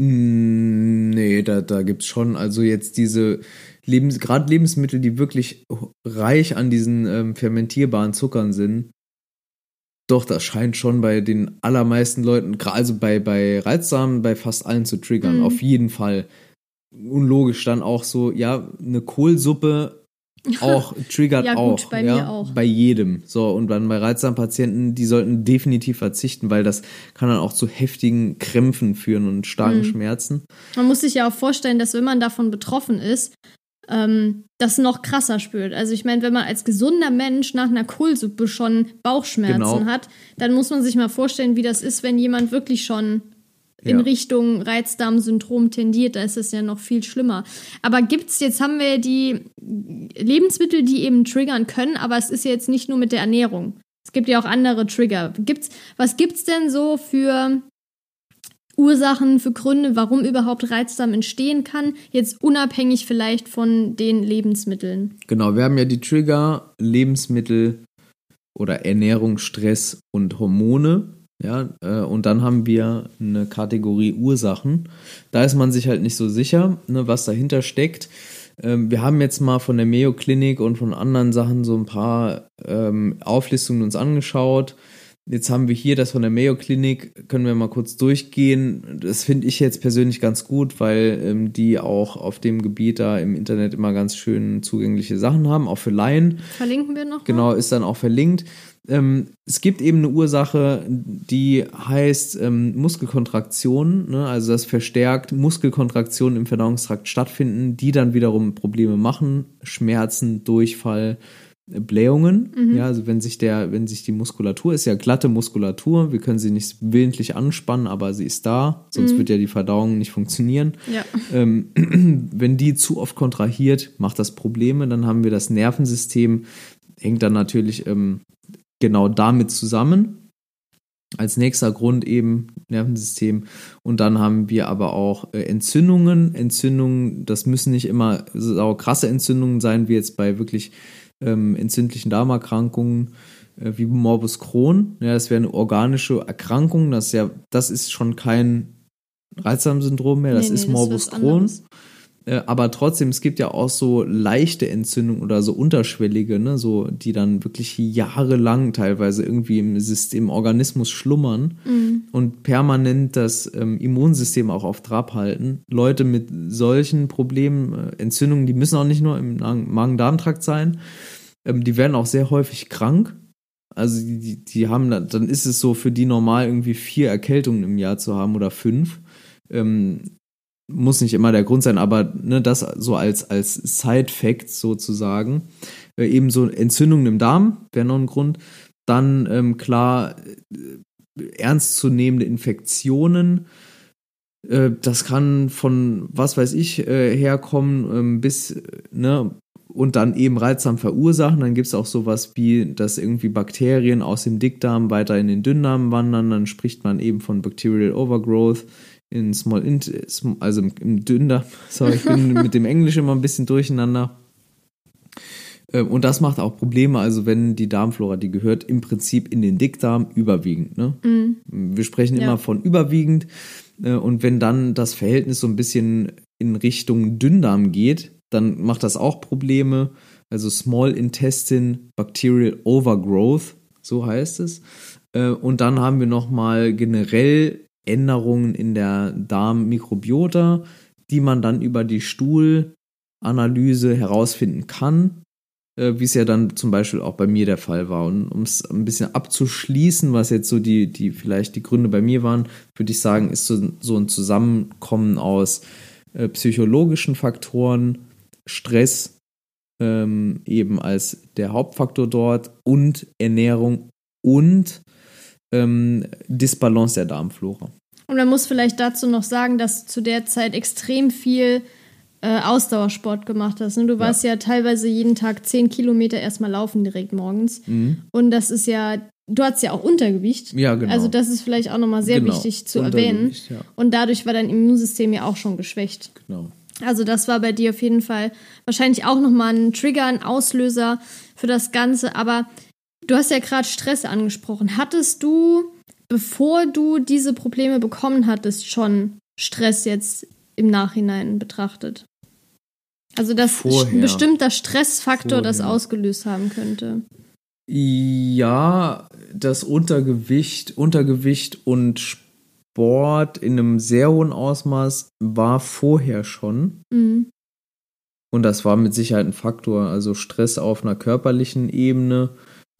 Mm, Nee, da, da gibt's schon, also jetzt diese Lebens, gerade Lebensmittel, die wirklich reich an diesen ähm, fermentierbaren Zuckern sind. Doch, das scheint schon bei den allermeisten Leuten, also bei, bei Reizsamen, bei fast allen zu triggern, Mhm. auf jeden Fall. Unlogisch dann auch so, ja, eine Kohlsuppe auch triggert Ja, gut, auch. bei ja, mir auch. Bei jedem. So, und dann bei Reizdarmpatienten, die sollten definitiv verzichten, weil das kann dann auch zu heftigen Krämpfen führen und starken Mhm. Schmerzen. Man muss sich ja auch vorstellen, dass wenn man davon betroffen ist, ähm, das noch krasser spürt. Also ich meine, wenn man als gesunder Mensch nach einer Kohlsuppe schon Bauchschmerzen Genau. hat, dann muss man sich mal vorstellen, wie das ist, wenn jemand wirklich schon in Ja. Richtung Reizdarmsyndrom tendiert, da ist es ja noch viel schlimmer. Aber gibt's, jetzt haben wir die Lebensmittel, die eben triggern können, aber es ist ja jetzt nicht nur mit der Ernährung. Es gibt ja auch andere Trigger. Gibt's, was gibt's denn so für Ursachen, für Gründe, warum überhaupt Reizdarm entstehen kann? Jetzt unabhängig vielleicht von den Lebensmitteln. Genau, wir haben ja die Trigger, Lebensmittel oder Ernährung, Stress und Hormone. Ja, äh, und dann haben wir eine Kategorie Ursachen. Da ist man sich halt nicht so sicher, ne, was dahinter steckt. Ähm, wir haben jetzt mal von der Mayo Klinik und von anderen Sachen so ein paar ähm, Auflistungen uns angeschaut. Jetzt haben wir hier das von der Mayo Klinik, können wir mal kurz durchgehen. Das finde ich jetzt persönlich ganz gut, weil ähm, die auch auf dem Gebiet da im Internet immer ganz schön zugängliche Sachen haben, auch für Laien. Verlinken wir noch? Genau, ist dann auch verlinkt. Ähm, es gibt eben eine Ursache, die heißt ähm, Muskelkontraktion, ne? also dass verstärkt Muskelkontraktionen im Verdauungstrakt stattfinden, die dann wiederum Probleme machen, Schmerzen, Durchfall, äh, Blähungen. Ja, also wenn sich der, wenn sich die Muskulatur ist ja glatte Muskulatur, wir können sie nicht willentlich anspannen, aber sie ist da, sonst wird ja die Verdauung nicht funktionieren. Ja. Ähm, wenn die zu oft kontrahiert, macht das Probleme. Dann haben wir das Nervensystem, hängt dann natürlich ähm, genau damit zusammen. Als nächster Grund eben Nervensystem. Und dann haben wir aber auch äh, Entzündungen. Entzündungen, das müssen nicht immer sau krasse Entzündungen sein, wie jetzt bei wirklich ähm, entzündlichen Darmerkrankungen äh, wie Morbus Crohn. Ja, das wäre eine organische Erkrankung. Das ist ja, das ist schon kein Reizdarmsyndrom mehr, das Nee, ist nee, das Morbus was Crohn. anderes. Äh, aber trotzdem, es gibt ja auch so leichte Entzündungen oder so unterschwellige, ne, so, die dann wirklich jahrelang teilweise irgendwie im System, im Organismus schlummern Mhm. und permanent das ähm, Immunsystem auch auf Trab halten. Leute mit solchen Problemen, äh, Entzündungen, die müssen auch nicht nur im Magen- Magen-Darm-Trakt sein, ähm, die werden auch sehr häufig krank. Also die, die, haben, dann dann ist es so für die normal irgendwie vier Erkältungen im Jahr zu haben oder fünf. Ähm, muss nicht immer der Grund sein, aber ne, das so als, als Side-Fact sozusagen. Äh, eben so Entzündungen im Darm wäre noch ein Grund. Dann ähm, klar äh, ernstzunehmende Infektionen. Äh, das kann von was weiß ich äh, herkommen ähm, bis, ne, und dann eben reizsam verursachen. Dann gibt es auch sowas wie, dass irgendwie Bakterien aus dem Dickdarm weiter in den Dünndarm wandern. Dann spricht man eben von Bacterial Overgrowth in Small Int, also im, im Dünndarm. Sorry, ich bin mit dem Englisch immer ein bisschen durcheinander. Ähm, Und das macht auch Probleme, also wenn die Darmflora, die gehört im Prinzip in den Dickdarm überwiegend. Ne? Wir sprechen Ja. immer von überwiegend. äh, Und wenn dann das Verhältnis so ein bisschen in Richtung Dünndarm geht, dann macht das auch Probleme. Also Small Intestine Bacterial Overgrowth, so heißt es. Äh, Und dann haben wir nochmal generell Änderungen in der Darmmikrobiota, die man dann über die Stuhlanalyse herausfinden kann äh, wie es ja dann zum Beispiel auch bei mir der Fall war. Und um es ein bisschen abzuschließen, was jetzt so die, die vielleicht die Gründe bei mir waren, würde ich sagen, ist so, so ein Zusammenkommen aus äh, psychologischen Faktoren, Stress ähm, eben als der Hauptfaktor dort und Ernährung und ähm, Disbalance der Darmflora. Und man muss vielleicht dazu noch sagen, dass du zu der Zeit extrem viel äh, Ausdauersport gemacht hast. Ne? Du warst ja. teilweise jeden Tag 10 Kilometer erstmal laufen direkt morgens. Und das ist ja, du hattest ja auch Untergewicht. Mhm. Ja, genau. Also das ist vielleicht auch nochmal sehr Genau, wichtig zu erwähnen. Ja. Und dadurch war dein Immunsystem ja auch schon geschwächt. Genau. Also das war bei dir auf jeden Fall wahrscheinlich auch nochmal ein Trigger, ein Auslöser für das Ganze. Aber du hast ja gerade Stress angesprochen. Hattest du, bevor du diese Probleme bekommen hattest, schon Stress jetzt im Nachhinein betrachtet? Also dass ein bestimmter Stressfaktor das Vorher. ausgelöst haben könnte. Ja, das Untergewicht, Untergewicht und Sport in einem sehr hohen Ausmaß war vorher schon. Mhm. Und das war mit Sicherheit ein Faktor. Also Stress auf einer körperlichen Ebene.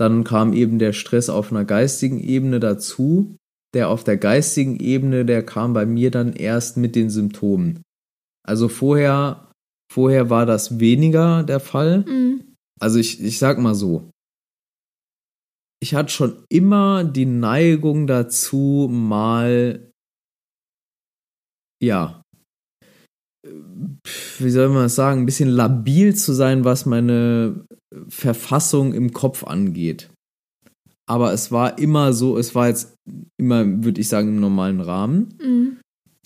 Dann kam eben der Stress auf einer geistigen Ebene dazu. Der auf der geistigen Ebene, der kam bei mir dann erst mit den Symptomen. Also vorher, vorher war das weniger der Fall. Mhm. Also ich, ich sag mal so. Ich hatte schon immer die Neigung dazu, mal ja, wie soll man das sagen, ein bisschen labil zu sein, was meine Verfassung im Kopf angeht. Aber es war immer so, es war jetzt immer, würde ich sagen, im normalen Rahmen. Mhm.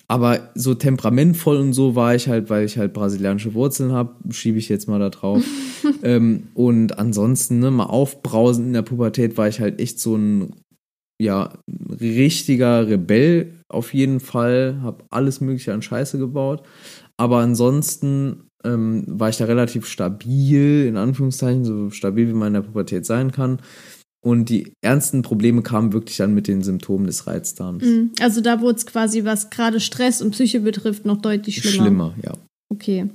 Aber so temperamentvoll und so war ich halt, weil ich halt brasilianische Wurzeln habe, schiebe ich jetzt mal da drauf. ähm, und ansonsten, ne, mal aufbrausend in der Pubertät war ich halt echt so ein, ja, richtiger Rebell auf jeden Fall. Habe alles Mögliche an Scheiße gebaut. Aber ansonsten ähm, war ich da relativ stabil, in Anführungszeichen, so stabil wie man in der Pubertät sein kann. Und die ernsten Probleme kamen wirklich dann mit den Symptomen des Reizdarms. Mhm. Also da wurde es quasi, was gerade Stress und Psyche betrifft, noch deutlich schlimmer. Schlimmer, ja. Okay.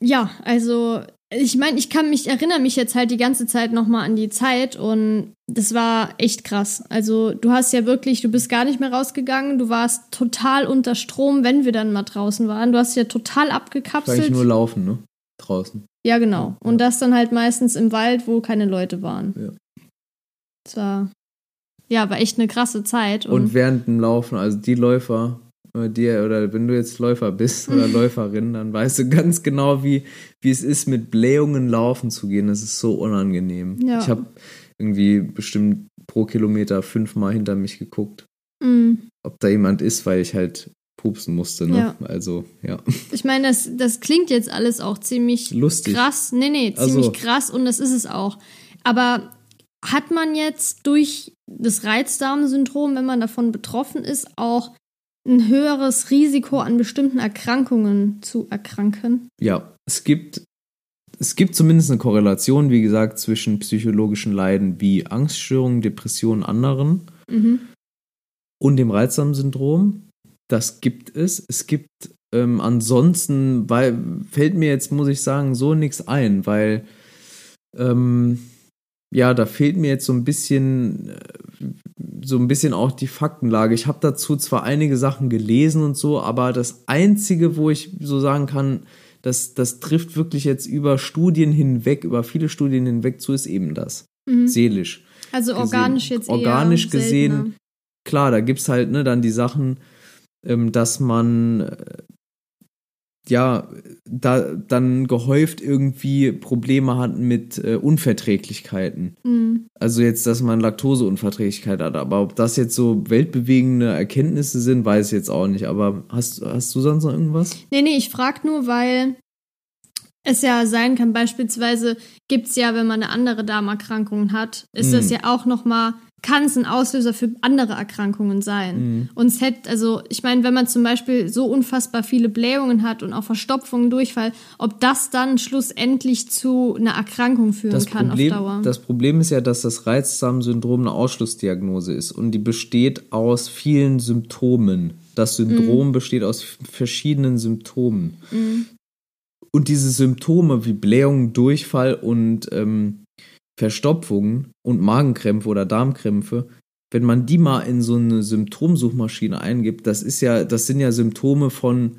Ja, also ich meine, ich kann mich, erinnere mich jetzt halt die ganze Zeit nochmal an die Zeit und das war echt krass. Also du hast ja wirklich, du bist gar nicht mehr rausgegangen, du warst total unter Strom, wenn wir dann mal draußen waren. Du hast ja total abgekapselt. Weil ich nur laufen, ne? Draußen. Ja, genau. Und das dann halt meistens im Wald, wo keine Leute waren. Ja. Das war, ja, war echt eine krasse Zeit. Und, und während dem Laufen, also die Läufer, dir oder wenn du jetzt Läufer bist oder Läuferin, dann weißt du ganz genau, wie, wie es ist, mit Blähungen laufen zu gehen. Das ist so unangenehm. Ja. Ich habe irgendwie bestimmt pro Kilometer fünfmal hinter mich geguckt, Mhm. ob da jemand ist, weil ich halt pupsen musste. Ne? Ja. Also, ja. Ich meine, das, das klingt jetzt alles auch ziemlich Lustig. krass. Nee, nee, Ach ziemlich so. krass und das ist es auch. Aber hat man jetzt durch das Reizdarmsyndrom, wenn man davon betroffen ist, auch ein höheres Risiko an bestimmten Erkrankungen zu erkranken? Ja, es gibt, es gibt zumindest eine Korrelation, wie gesagt, zwischen psychologischen Leiden wie Angststörungen, Depressionen, anderen Mhm. und dem Reizdarmsyndrom. Das gibt es. Es gibt ähm, ansonsten, weil fällt mir jetzt, muss ich sagen, so nichts ein, weil ähm, ja, da fehlt mir jetzt so ein bisschen, äh, so ein bisschen auch die Faktenlage. Ich habe dazu zwar einige Sachen gelesen und so, aber das Einzige, wo ich so sagen kann, das, das trifft wirklich jetzt über Studien hinweg, über viele Studien hinweg zu, ist eben das. Mhm. Seelisch. Also gesehen. organisch jetzt eher Organisch gesehen, seltener. klar, da gibt es halt ne, dann die Sachen, ähm, dass man äh, ja da dann gehäuft irgendwie Probleme hat mit äh, Unverträglichkeiten. Mhm. Also jetzt, dass man Laktoseunverträglichkeit hat. Aber ob das jetzt so weltbewegende Erkenntnisse sind, weiß ich jetzt auch nicht. Aber hast, hast du sonst noch irgendwas? Nee, nee, ich frage nur, weil es ja sein kann, beispielsweise gibt es ja, wenn man eine andere Darmerkrankung hat, ist das Mhm. ja auch nochmal, kann es ein Auslöser für andere Erkrankungen sein. Mhm. Und es hätte, also ich meine, wenn man zum Beispiel so unfassbar viele Blähungen hat und auch Verstopfungen, Durchfall, ob das dann schlussendlich zu einer Erkrankung führen Das kann Problem, auf Dauer. das Problem ist ja, dass das Reizdarmsyndrom eine Ausschlussdiagnose ist und die besteht aus vielen Symptomen. Das Syndrom besteht aus verschiedenen Symptomen. Mhm. Und diese Symptome wie Blähung, Durchfall und ähm, Verstopfungen und Magenkrämpfe oder Darmkrämpfe, wenn man die mal in so eine Symptomsuchmaschine eingibt, das ist ja, das sind ja Symptome von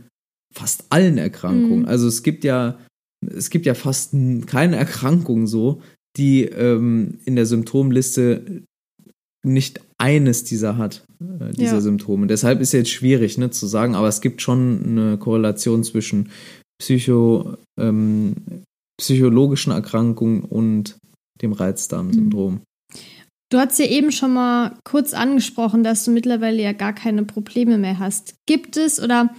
fast allen Erkrankungen. Mhm. Also es gibt ja, es gibt ja fast keine Erkrankung so, die ähm, in der Symptomliste nicht eines dieser hat, äh, dieser Ja. Symptome. Deshalb ist jetzt schwierig ne, zu sagen, aber es gibt schon eine Korrelation zwischen Psycho, ähm, psychologischen Erkrankungen und dem Reizdarmsyndrom. Du hast ja eben schon mal kurz angesprochen, dass du mittlerweile ja gar keine Probleme mehr hast. Gibt es oder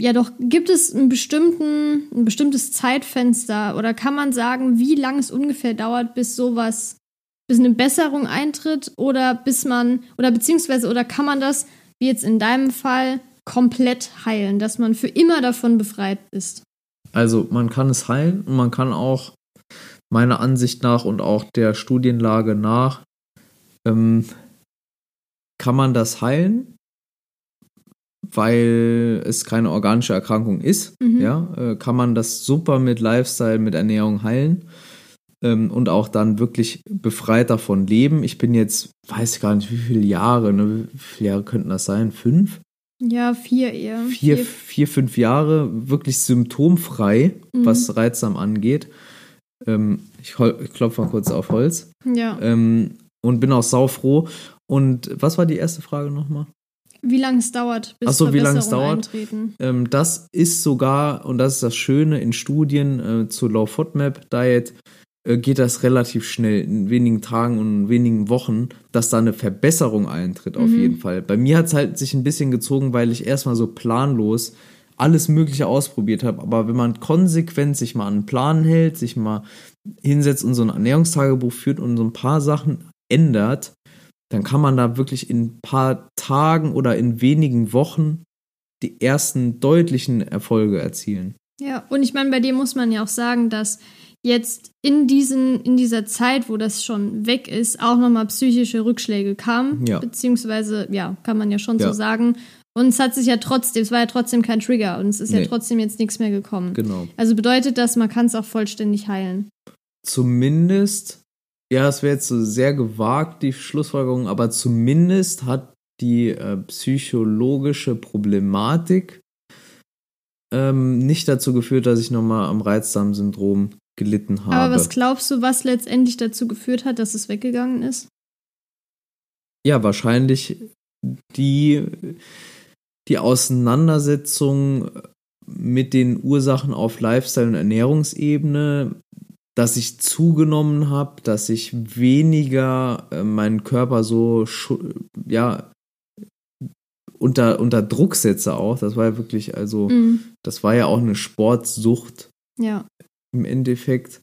ja doch, gibt es einen bestimmten, ein bestimmtes Zeitfenster oder kann man sagen, wie lange es ungefähr dauert, bis sowas, bis eine Besserung eintritt oder bis man, oder beziehungsweise, oder kann man das, wie jetzt in deinem Fall, komplett heilen, dass man für immer davon befreit ist? Also man kann es heilen und man kann auch meiner Ansicht nach und auch der Studienlage nach ähm, kann man das heilen, weil es keine organische Erkrankung ist. Mhm. Ja, äh, kann man das super mit Lifestyle, mit Ernährung heilen ähm, und auch dann wirklich befreit davon leben. Ich bin jetzt, weiß gar nicht, wie viele Jahre, ne? wie viele Jahre könnten das sein? Fünf? Ja, vier eher. vier, vier, fünf Jahre wirklich symptomfrei, Mhm. was Reizdarm angeht. Ähm, ich, ich klopfe mal kurz auf Holz. Ja. Ähm, und bin auch saufroh. Und was war die erste Frage nochmal? Wie lange es dauert, bis Ach so, wie lange es dauert? Ähm, das ist sogar, und das ist das Schöne in Studien äh, zu Low FODMAP Diet, äh, geht das relativ schnell, in wenigen Tagen und wenigen Wochen, dass da eine Verbesserung eintritt, auf mhm. jeden Fall. Bei mir hat es halt sich ein bisschen gezogen, weil ich erstmal so planlos alles Mögliche ausprobiert habe. Aber wenn man konsequent sich mal an einen Plan hält, sich mal hinsetzt und so ein Ernährungstagebuch führt und so ein paar Sachen ändert, dann kann man da wirklich in ein paar Tagen oder in wenigen Wochen die ersten deutlichen Erfolge erzielen. Ja, und ich meine, bei dir muss man ja auch sagen, dass jetzt in, diesen, in dieser Zeit, wo das schon weg ist, auch nochmal psychische Rückschläge kamen. Ja. Beziehungsweise, ja, kann man ja schon ja. so sagen. Und es hat sich ja trotzdem, es war ja trotzdem kein Trigger und es ist nee. ja trotzdem jetzt nichts mehr gekommen. Genau. Also bedeutet das, man kann es auch vollständig heilen. Zumindest ja, es wäre jetzt so sehr gewagt, die Schlussfolgerung, aber zumindest hat die äh, psychologische Problematik ähm, nicht dazu geführt, dass ich nochmal am Reizdarmsyndrom gelitten habe. Aber was glaubst du, was letztendlich dazu geführt hat, dass es weggegangen ist? Ja, wahrscheinlich die, die Auseinandersetzung mit den Ursachen auf Lifestyle- und Ernährungsebene, dass ich zugenommen habe, dass ich weniger äh, meinen Körper so ja unter, unter Druck setze auch. Das war ja wirklich, also, mhm. das war ja auch eine Sportsucht. Ja. Im Endeffekt.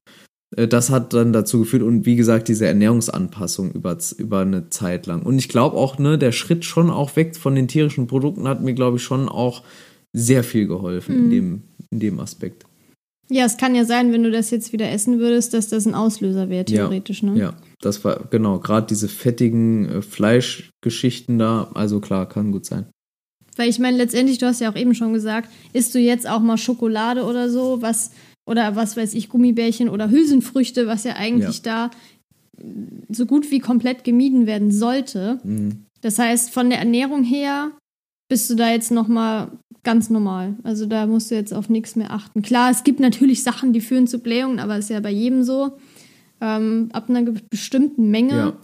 Äh, das hat dann dazu geführt und wie gesagt, diese Ernährungsanpassung über, über eine Zeit lang. Und ich glaube auch, ne, der Schritt schon auch weg von den tierischen Produkten hat mir, glaube ich, schon auch sehr viel geholfen mhm. in, dem, in dem Aspekt. Ja, es kann ja sein, wenn du das jetzt wieder essen würdest, dass das ein Auslöser wäre, theoretisch, ja, ne? Ja, das war, genau, gerade diese fettigen äh, Fleischgeschichten da, also klar, kann gut sein. Weil ich meine, letztendlich, du hast ja auch eben schon gesagt, isst du jetzt auch mal Schokolade oder so, was, oder was weiß ich, Gummibärchen oder Hülsenfrüchte, was ja eigentlich ja. da so gut wie komplett gemieden werden sollte. Mhm. Das heißt, von der Ernährung her bist du da jetzt noch mal ganz normal. Also da musst du jetzt auf nichts mehr achten. Klar, es gibt natürlich Sachen, die führen zu Blähungen, aber ist ja bei jedem so. Ähm, ab einer bestimmten Menge. Ja.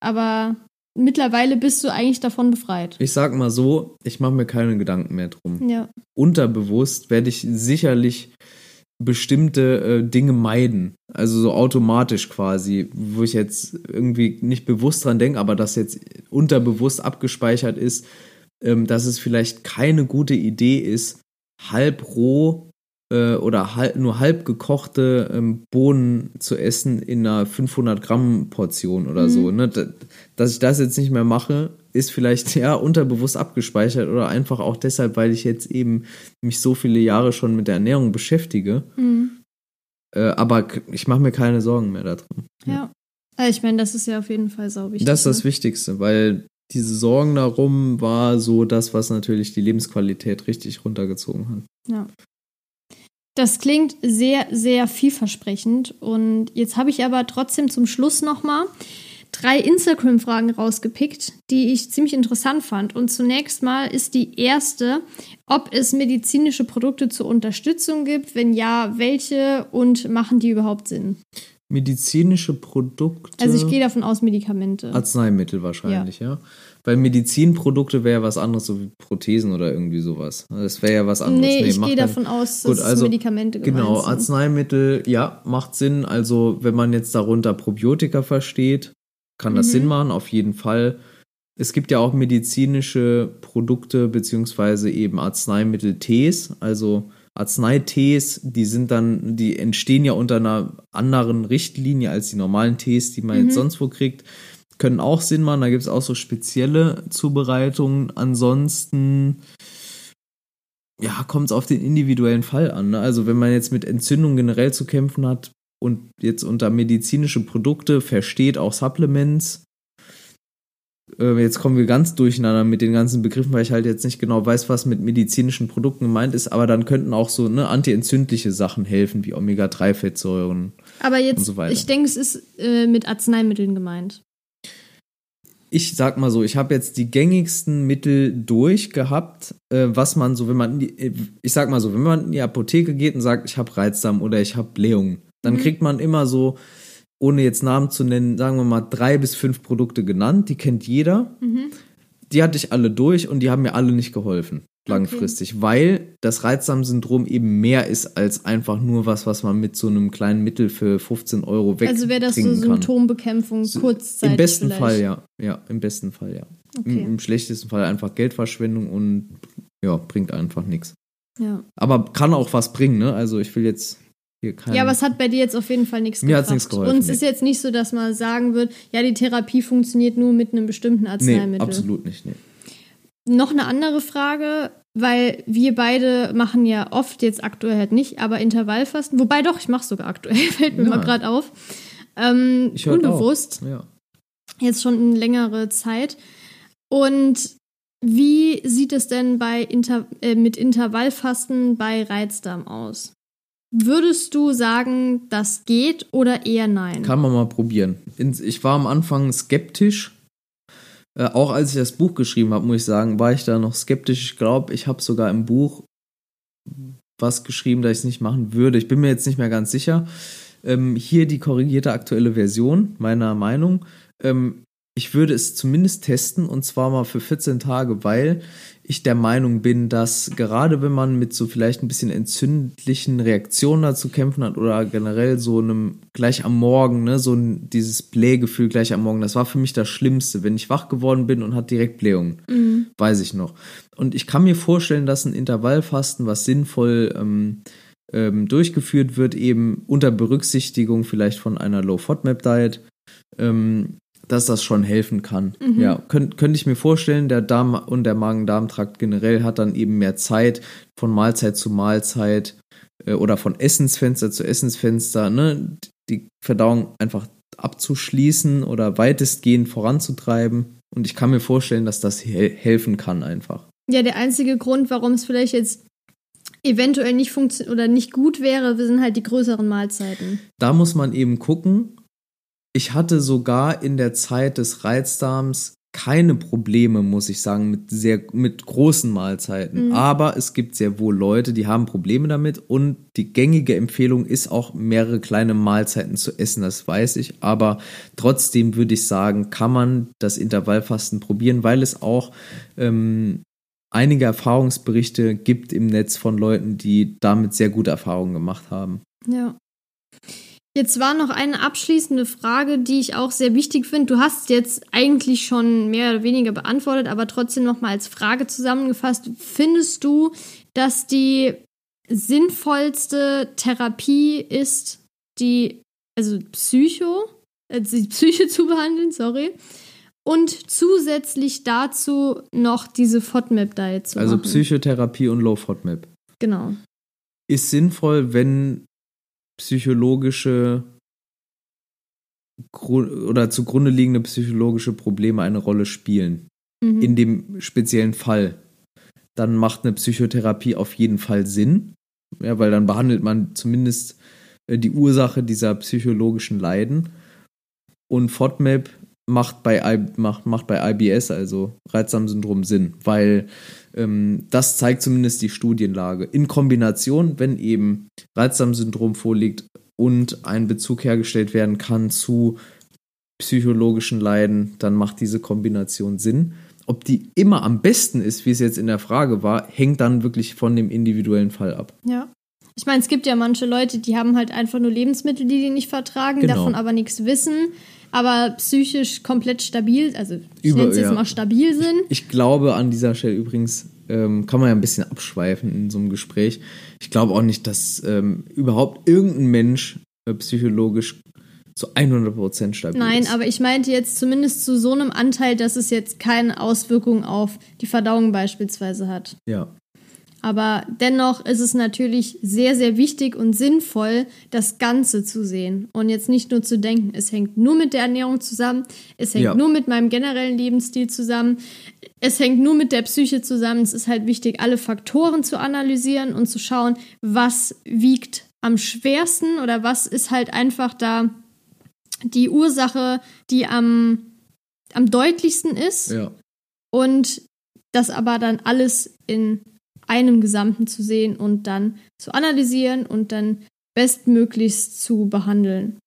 Aber mittlerweile bist du eigentlich davon befreit. Ich sag mal so, ich mache mir keine Gedanken mehr drum. Ja. Unterbewusst werde ich sicherlich bestimmte äh, Dinge meiden. Also so automatisch quasi, wo ich jetzt irgendwie nicht bewusst dran denke, aber das jetzt unterbewusst abgespeichert ist, ähm, dass es vielleicht keine gute Idee ist, halb roh äh, oder halb, nur halb gekochte ähm, Bohnen zu essen in einer 500 Gramm Portion oder mhm. so. Ne? Dass ich das jetzt nicht mehr mache, ist vielleicht ja unterbewusst abgespeichert oder einfach auch deshalb, weil ich jetzt eben mich so viele Jahre schon mit der Ernährung beschäftige. Mhm. Äh, aber ich mache mir keine Sorgen mehr darum. Ja. ja. Also ich meine, das ist ja auf jeden Fall sau wichtig. Das ist das ne? Wichtigste, weil diese Sorgen darum war so das, was natürlich die Lebensqualität richtig runtergezogen hat. Ja. Das klingt sehr, sehr vielversprechend. Und jetzt habe ich aber trotzdem zum Schluss nochmal drei Instagram-Fragen rausgepickt, die ich ziemlich interessant fand. Und zunächst mal ist die erste, ob es medizinische Produkte zur Unterstützung gibt. Wenn ja, welche und machen die überhaupt Sinn? medizinische Produkte. Also ich gehe davon aus Medikamente. Arzneimittel wahrscheinlich, ja. ja. Weil Medizinprodukte wäre ja was anderes, so wie Prothesen oder irgendwie sowas. Das wäre ja was anderes. Nee, nee ich gehe davon aus, dass Gut, also, Medikamente Genau, sind. Arzneimittel, ja, macht Sinn. Also wenn man jetzt darunter Probiotika versteht, kann das mhm. Sinn machen, auf jeden Fall. Es gibt ja auch medizinische Produkte beziehungsweise eben Arzneimittel-Tees, also Arzneitees, die sind dann, die entstehen ja unter einer anderen Richtlinie als die normalen Tees, die man mhm. jetzt sonst wo kriegt. Können auch Sinn machen, da gibt es auch so spezielle Zubereitungen. Ansonsten, ja, kommt es auf den individuellen Fall an. Ne? Also wenn man jetzt mit Entzündungen generell zu kämpfen hat und jetzt unter medizinische Produkte versteht auch Supplements, äh, jetzt kommen wir ganz durcheinander mit den ganzen Begriffen, weil ich halt jetzt nicht genau weiß, was mit medizinischen Produkten gemeint ist, aber dann könnten auch so ne, antientzündliche Sachen helfen, wie Omega-3-Fettsäuren. Aber jetzt, so ich denke, es ist äh, mit Arzneimitteln gemeint. Ich sag mal so, ich habe jetzt die gängigsten Mittel durchgehabt, äh, was man so, wenn man, die, ich sag mal so, wenn man in die Apotheke geht und sagt, ich habe Reizdarm oder ich habe Blähungen, dann mhm. kriegt man immer so ohne jetzt Namen zu nennen, sagen wir mal drei bis fünf Produkte genannt, die kennt jeder. Mhm. die hatte ich alle durch und die haben mir alle nicht geholfen langfristig, okay. weil das Reizdarmsyndrom eben mehr ist als einfach nur was, was man mit so einem kleinen Mittel für 15 Euro weg Also wäre das so Symptombekämpfung so, kurzzeitig Im besten vielleicht. Fall ja, ja, im besten Fall ja. Okay. Im, Im, schlechtesten Fall einfach Geldverschwendung und ja, bringt einfach nichts. Ja. Aber kann auch was bringen, ne? Also ich will jetzt ja, aber es hat bei dir jetzt auf jeden Fall nichts Mir gebracht. Mir nichts geholfen. Und es ist jetzt nicht so, dass man sagen wird, ja, die Therapie funktioniert nur mit einem bestimmten Arzneimittel. Nee, absolut nicht, nee. Noch eine andere Frage, weil wir beide machen ja oft, jetzt aktuell halt nicht, aber Intervallfasten. Wobei doch, ich mache sogar aktuell, fällt mir ja. mal gerade auf. Ähm, ich unbewusst. Ja. Jetzt schon eine längere Zeit. Und wie sieht es denn bei Inter äh, mit Intervallfasten bei Reizdarm aus? Würdest du sagen, das geht oder eher nein? Kann man mal probieren. Ich war am Anfang skeptisch, äh, auch als ich das Buch geschrieben habe, muss ich sagen, war ich da noch skeptisch. Ich glaube, ich habe sogar im Buch was geschrieben, dass ich es nicht machen würde. Ich bin mir jetzt nicht mehr ganz sicher. Ähm, hier die korrigierte aktuelle Version meiner Meinung. Ähm, ich würde es zumindest testen und zwar mal für 14 Tage, weil ich der Meinung bin, dass gerade wenn man mit so vielleicht ein bisschen entzündlichen Reaktionen dazu kämpfen hat oder generell so einem gleich am Morgen, ne, so ein, dieses Blähgefühl gleich am Morgen, das war für mich das Schlimmste, wenn ich wach geworden bin und hatte direkt Blähungen, mhm. weiß ich noch. Und ich kann mir vorstellen, dass ein Intervallfasten, was sinnvoll ähm, ähm, durchgeführt wird, eben unter Berücksichtigung vielleicht von einer Low-FODMAP-Diet, ähm, dass das schon helfen kann. Mhm. Ja, könnte könnt ich mir vorstellen, der Darm und der Magen-Darm-Trakt generell hat dann eben mehr Zeit von Mahlzeit zu Mahlzeit äh, oder von Essensfenster zu Essensfenster, ne, die Verdauung einfach abzuschließen oder weitestgehend voranzutreiben. Und ich kann mir vorstellen, dass das he helfen kann einfach. Ja, der einzige Grund, warum es vielleicht jetzt eventuell nicht funktioniert oder nicht gut wäre, sind halt die größeren Mahlzeiten. Da muss man eben gucken, ich hatte sogar in der Zeit des Reizdarms keine Probleme, muss ich sagen, mit sehr mit großen Mahlzeiten. Mhm. Aber es gibt sehr wohl Leute, die haben Probleme damit und die gängige Empfehlung ist auch mehrere kleine Mahlzeiten zu essen. Das weiß ich. Aber trotzdem würde ich sagen, kann man das Intervallfasten probieren, weil es auch ähm, einige Erfahrungsberichte gibt im Netz von Leuten, die damit sehr gute Erfahrungen gemacht haben. Ja. Jetzt war noch eine abschließende Frage, die ich auch sehr wichtig finde. Du hast jetzt eigentlich schon mehr oder weniger beantwortet, aber trotzdem noch mal als Frage zusammengefasst. Findest du, dass die sinnvollste Therapie ist, die also Psycho, also die Psyche zu behandeln, sorry, und zusätzlich dazu noch diese FODMAP-Diet zu also machen? Also Psychotherapie und Low FODMAP. Genau. Ist sinnvoll, wenn psychologische oder zugrunde liegende psychologische Probleme eine Rolle spielen. Mhm. In dem speziellen Fall. Dann macht eine Psychotherapie auf jeden Fall Sinn. Ja, weil dann behandelt man zumindest äh, die Ursache dieser psychologischen Leiden. Und FODMAP macht bei, macht, macht bei IBS, also Reizdarmsyndrom, Sinn, weil ähm, das zeigt zumindest die Studienlage. In Kombination, wenn eben Reizdarmsyndrom vorliegt und ein Bezug hergestellt werden kann zu psychologischen Leiden, dann macht diese Kombination Sinn. Ob die immer am besten ist, wie es jetzt in der Frage war, hängt dann wirklich von dem individuellen Fall ab. Ja. Ich meine, es gibt ja manche Leute, die haben halt einfach nur Lebensmittel, die die nicht vertragen, genau. davon aber nichts wissen aber psychisch komplett stabil, also ich nenne es jetzt ja. mal stabil sind. Ich, ich, glaube an dieser Stelle übrigens, ähm, kann man ja ein bisschen abschweifen in so einem Gespräch. Ich glaube auch nicht, dass ähm, überhaupt irgendein Mensch äh, psychologisch zu 100% stabil Nein, ist. aber ich meinte jetzt zumindest zu so einem Anteil, dass es jetzt keine Auswirkungen auf die Verdauung beispielsweise hat. Ja. Aber dennoch ist es natürlich sehr, sehr wichtig und sinnvoll, das Ganze zu sehen und jetzt nicht nur zu denken, es hängt nur mit der Ernährung zusammen, es hängt ja. nur mit meinem generellen Lebensstil zusammen, es hängt nur mit der Psyche zusammen. Es ist halt wichtig, alle Faktoren zu analysieren und zu schauen, was wiegt am schwersten oder was ist halt einfach da die Ursache, die am, am deutlichsten ist. Ja. Und das aber dann alles in einem Gesamten zu sehen und dann zu analysieren und dann bestmöglichst zu behandeln.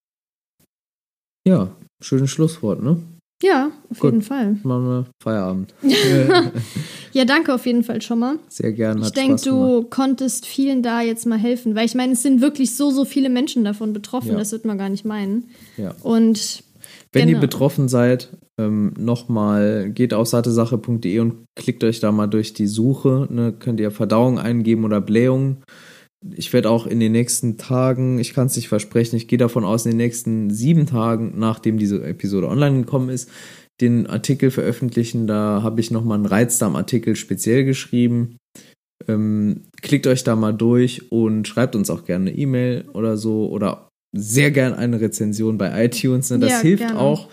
Ja, schönes Schlusswort, ne? Ja, auf Gut. jeden Fall. Machen wir Feierabend. Ja, danke auf jeden Fall schon mal. Sehr gerne. Ich denke, Spaß gemacht. du konntest vielen da jetzt mal helfen, weil ich meine, es sind wirklich so, so viele Menschen davon betroffen, Ja. das wird man gar nicht meinen. Ja. Und Wenn Genau. ihr betroffen seid, ähm, nochmal geht auf satesache.de und klickt euch da mal durch die Suche. Ne, könnt ihr Verdauung eingeben oder Blähung. Ich werde auch in den nächsten Tagen, ich kann es nicht versprechen, ich gehe davon aus, in den nächsten sieben Tagen, nachdem diese Episode online gekommen ist, den Artikel veröffentlichen. Da habe ich nochmal einen Reizdarm-Artikel speziell geschrieben. Ähm, klickt euch da mal durch und schreibt uns auch gerne eine E-Mail oder so oder sehr gern eine Rezension bei iTunes. Ne? Das Ja, hilft gerne. auch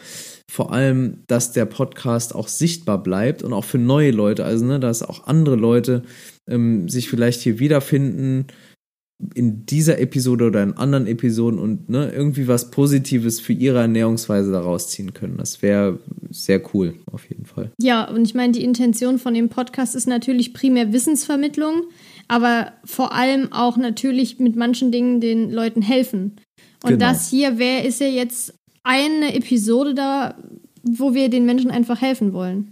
vor allem, dass der Podcast auch sichtbar bleibt und auch für neue Leute, also ne, dass auch andere Leute ähm, sich vielleicht hier wiederfinden in dieser Episode oder in anderen Episoden und ne, irgendwie was Positives für ihre Ernährungsweise daraus ziehen können. Das wäre sehr cool, auf jeden Fall. ja, und ich meine, die Intention von dem Podcast ist natürlich primär Wissensvermittlung, aber vor allem auch natürlich mit manchen Dingen den Leuten helfen. Und Genau. das hier wäre, ist ja jetzt eine Episode da, wo wir den Menschen einfach helfen wollen.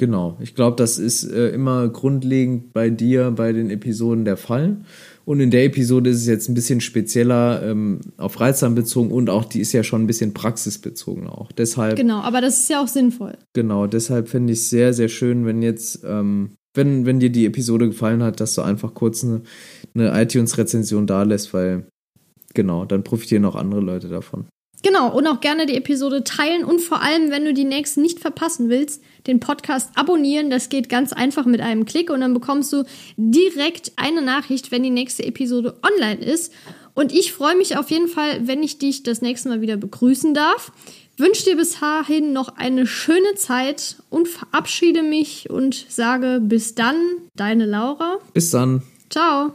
Genau, ich glaube, das ist äh, immer grundlegend bei dir, bei den Episoden der Fall. Und in der Episode ist es jetzt ein bisschen spezieller ähm, auf Reizdarm bezogen und auch die ist ja schon ein bisschen praxisbezogen auch. Deshalb, Genau, aber das ist ja auch sinnvoll. genau, deshalb finde ich es sehr, sehr schön, wenn jetzt, ähm, wenn, wenn dir die Episode gefallen hat, dass du einfach kurz eine, eine iTunes-Rezension da lässt, weil genau, dann profitieren auch andere Leute davon. Genau, und auch gerne die Episode teilen und vor allem, wenn du die nächsten nicht verpassen willst, den Podcast abonnieren. Das geht ganz einfach mit einem Klick und dann bekommst du direkt eine Nachricht, wenn die nächste Episode online ist. Und ich freue mich auf jeden Fall, wenn ich dich das nächste Mal wieder begrüßen darf. Wünsche dir bis dahin noch eine schöne Zeit und verabschiede mich und sage bis dann, deine Laura. Bis dann. Ciao.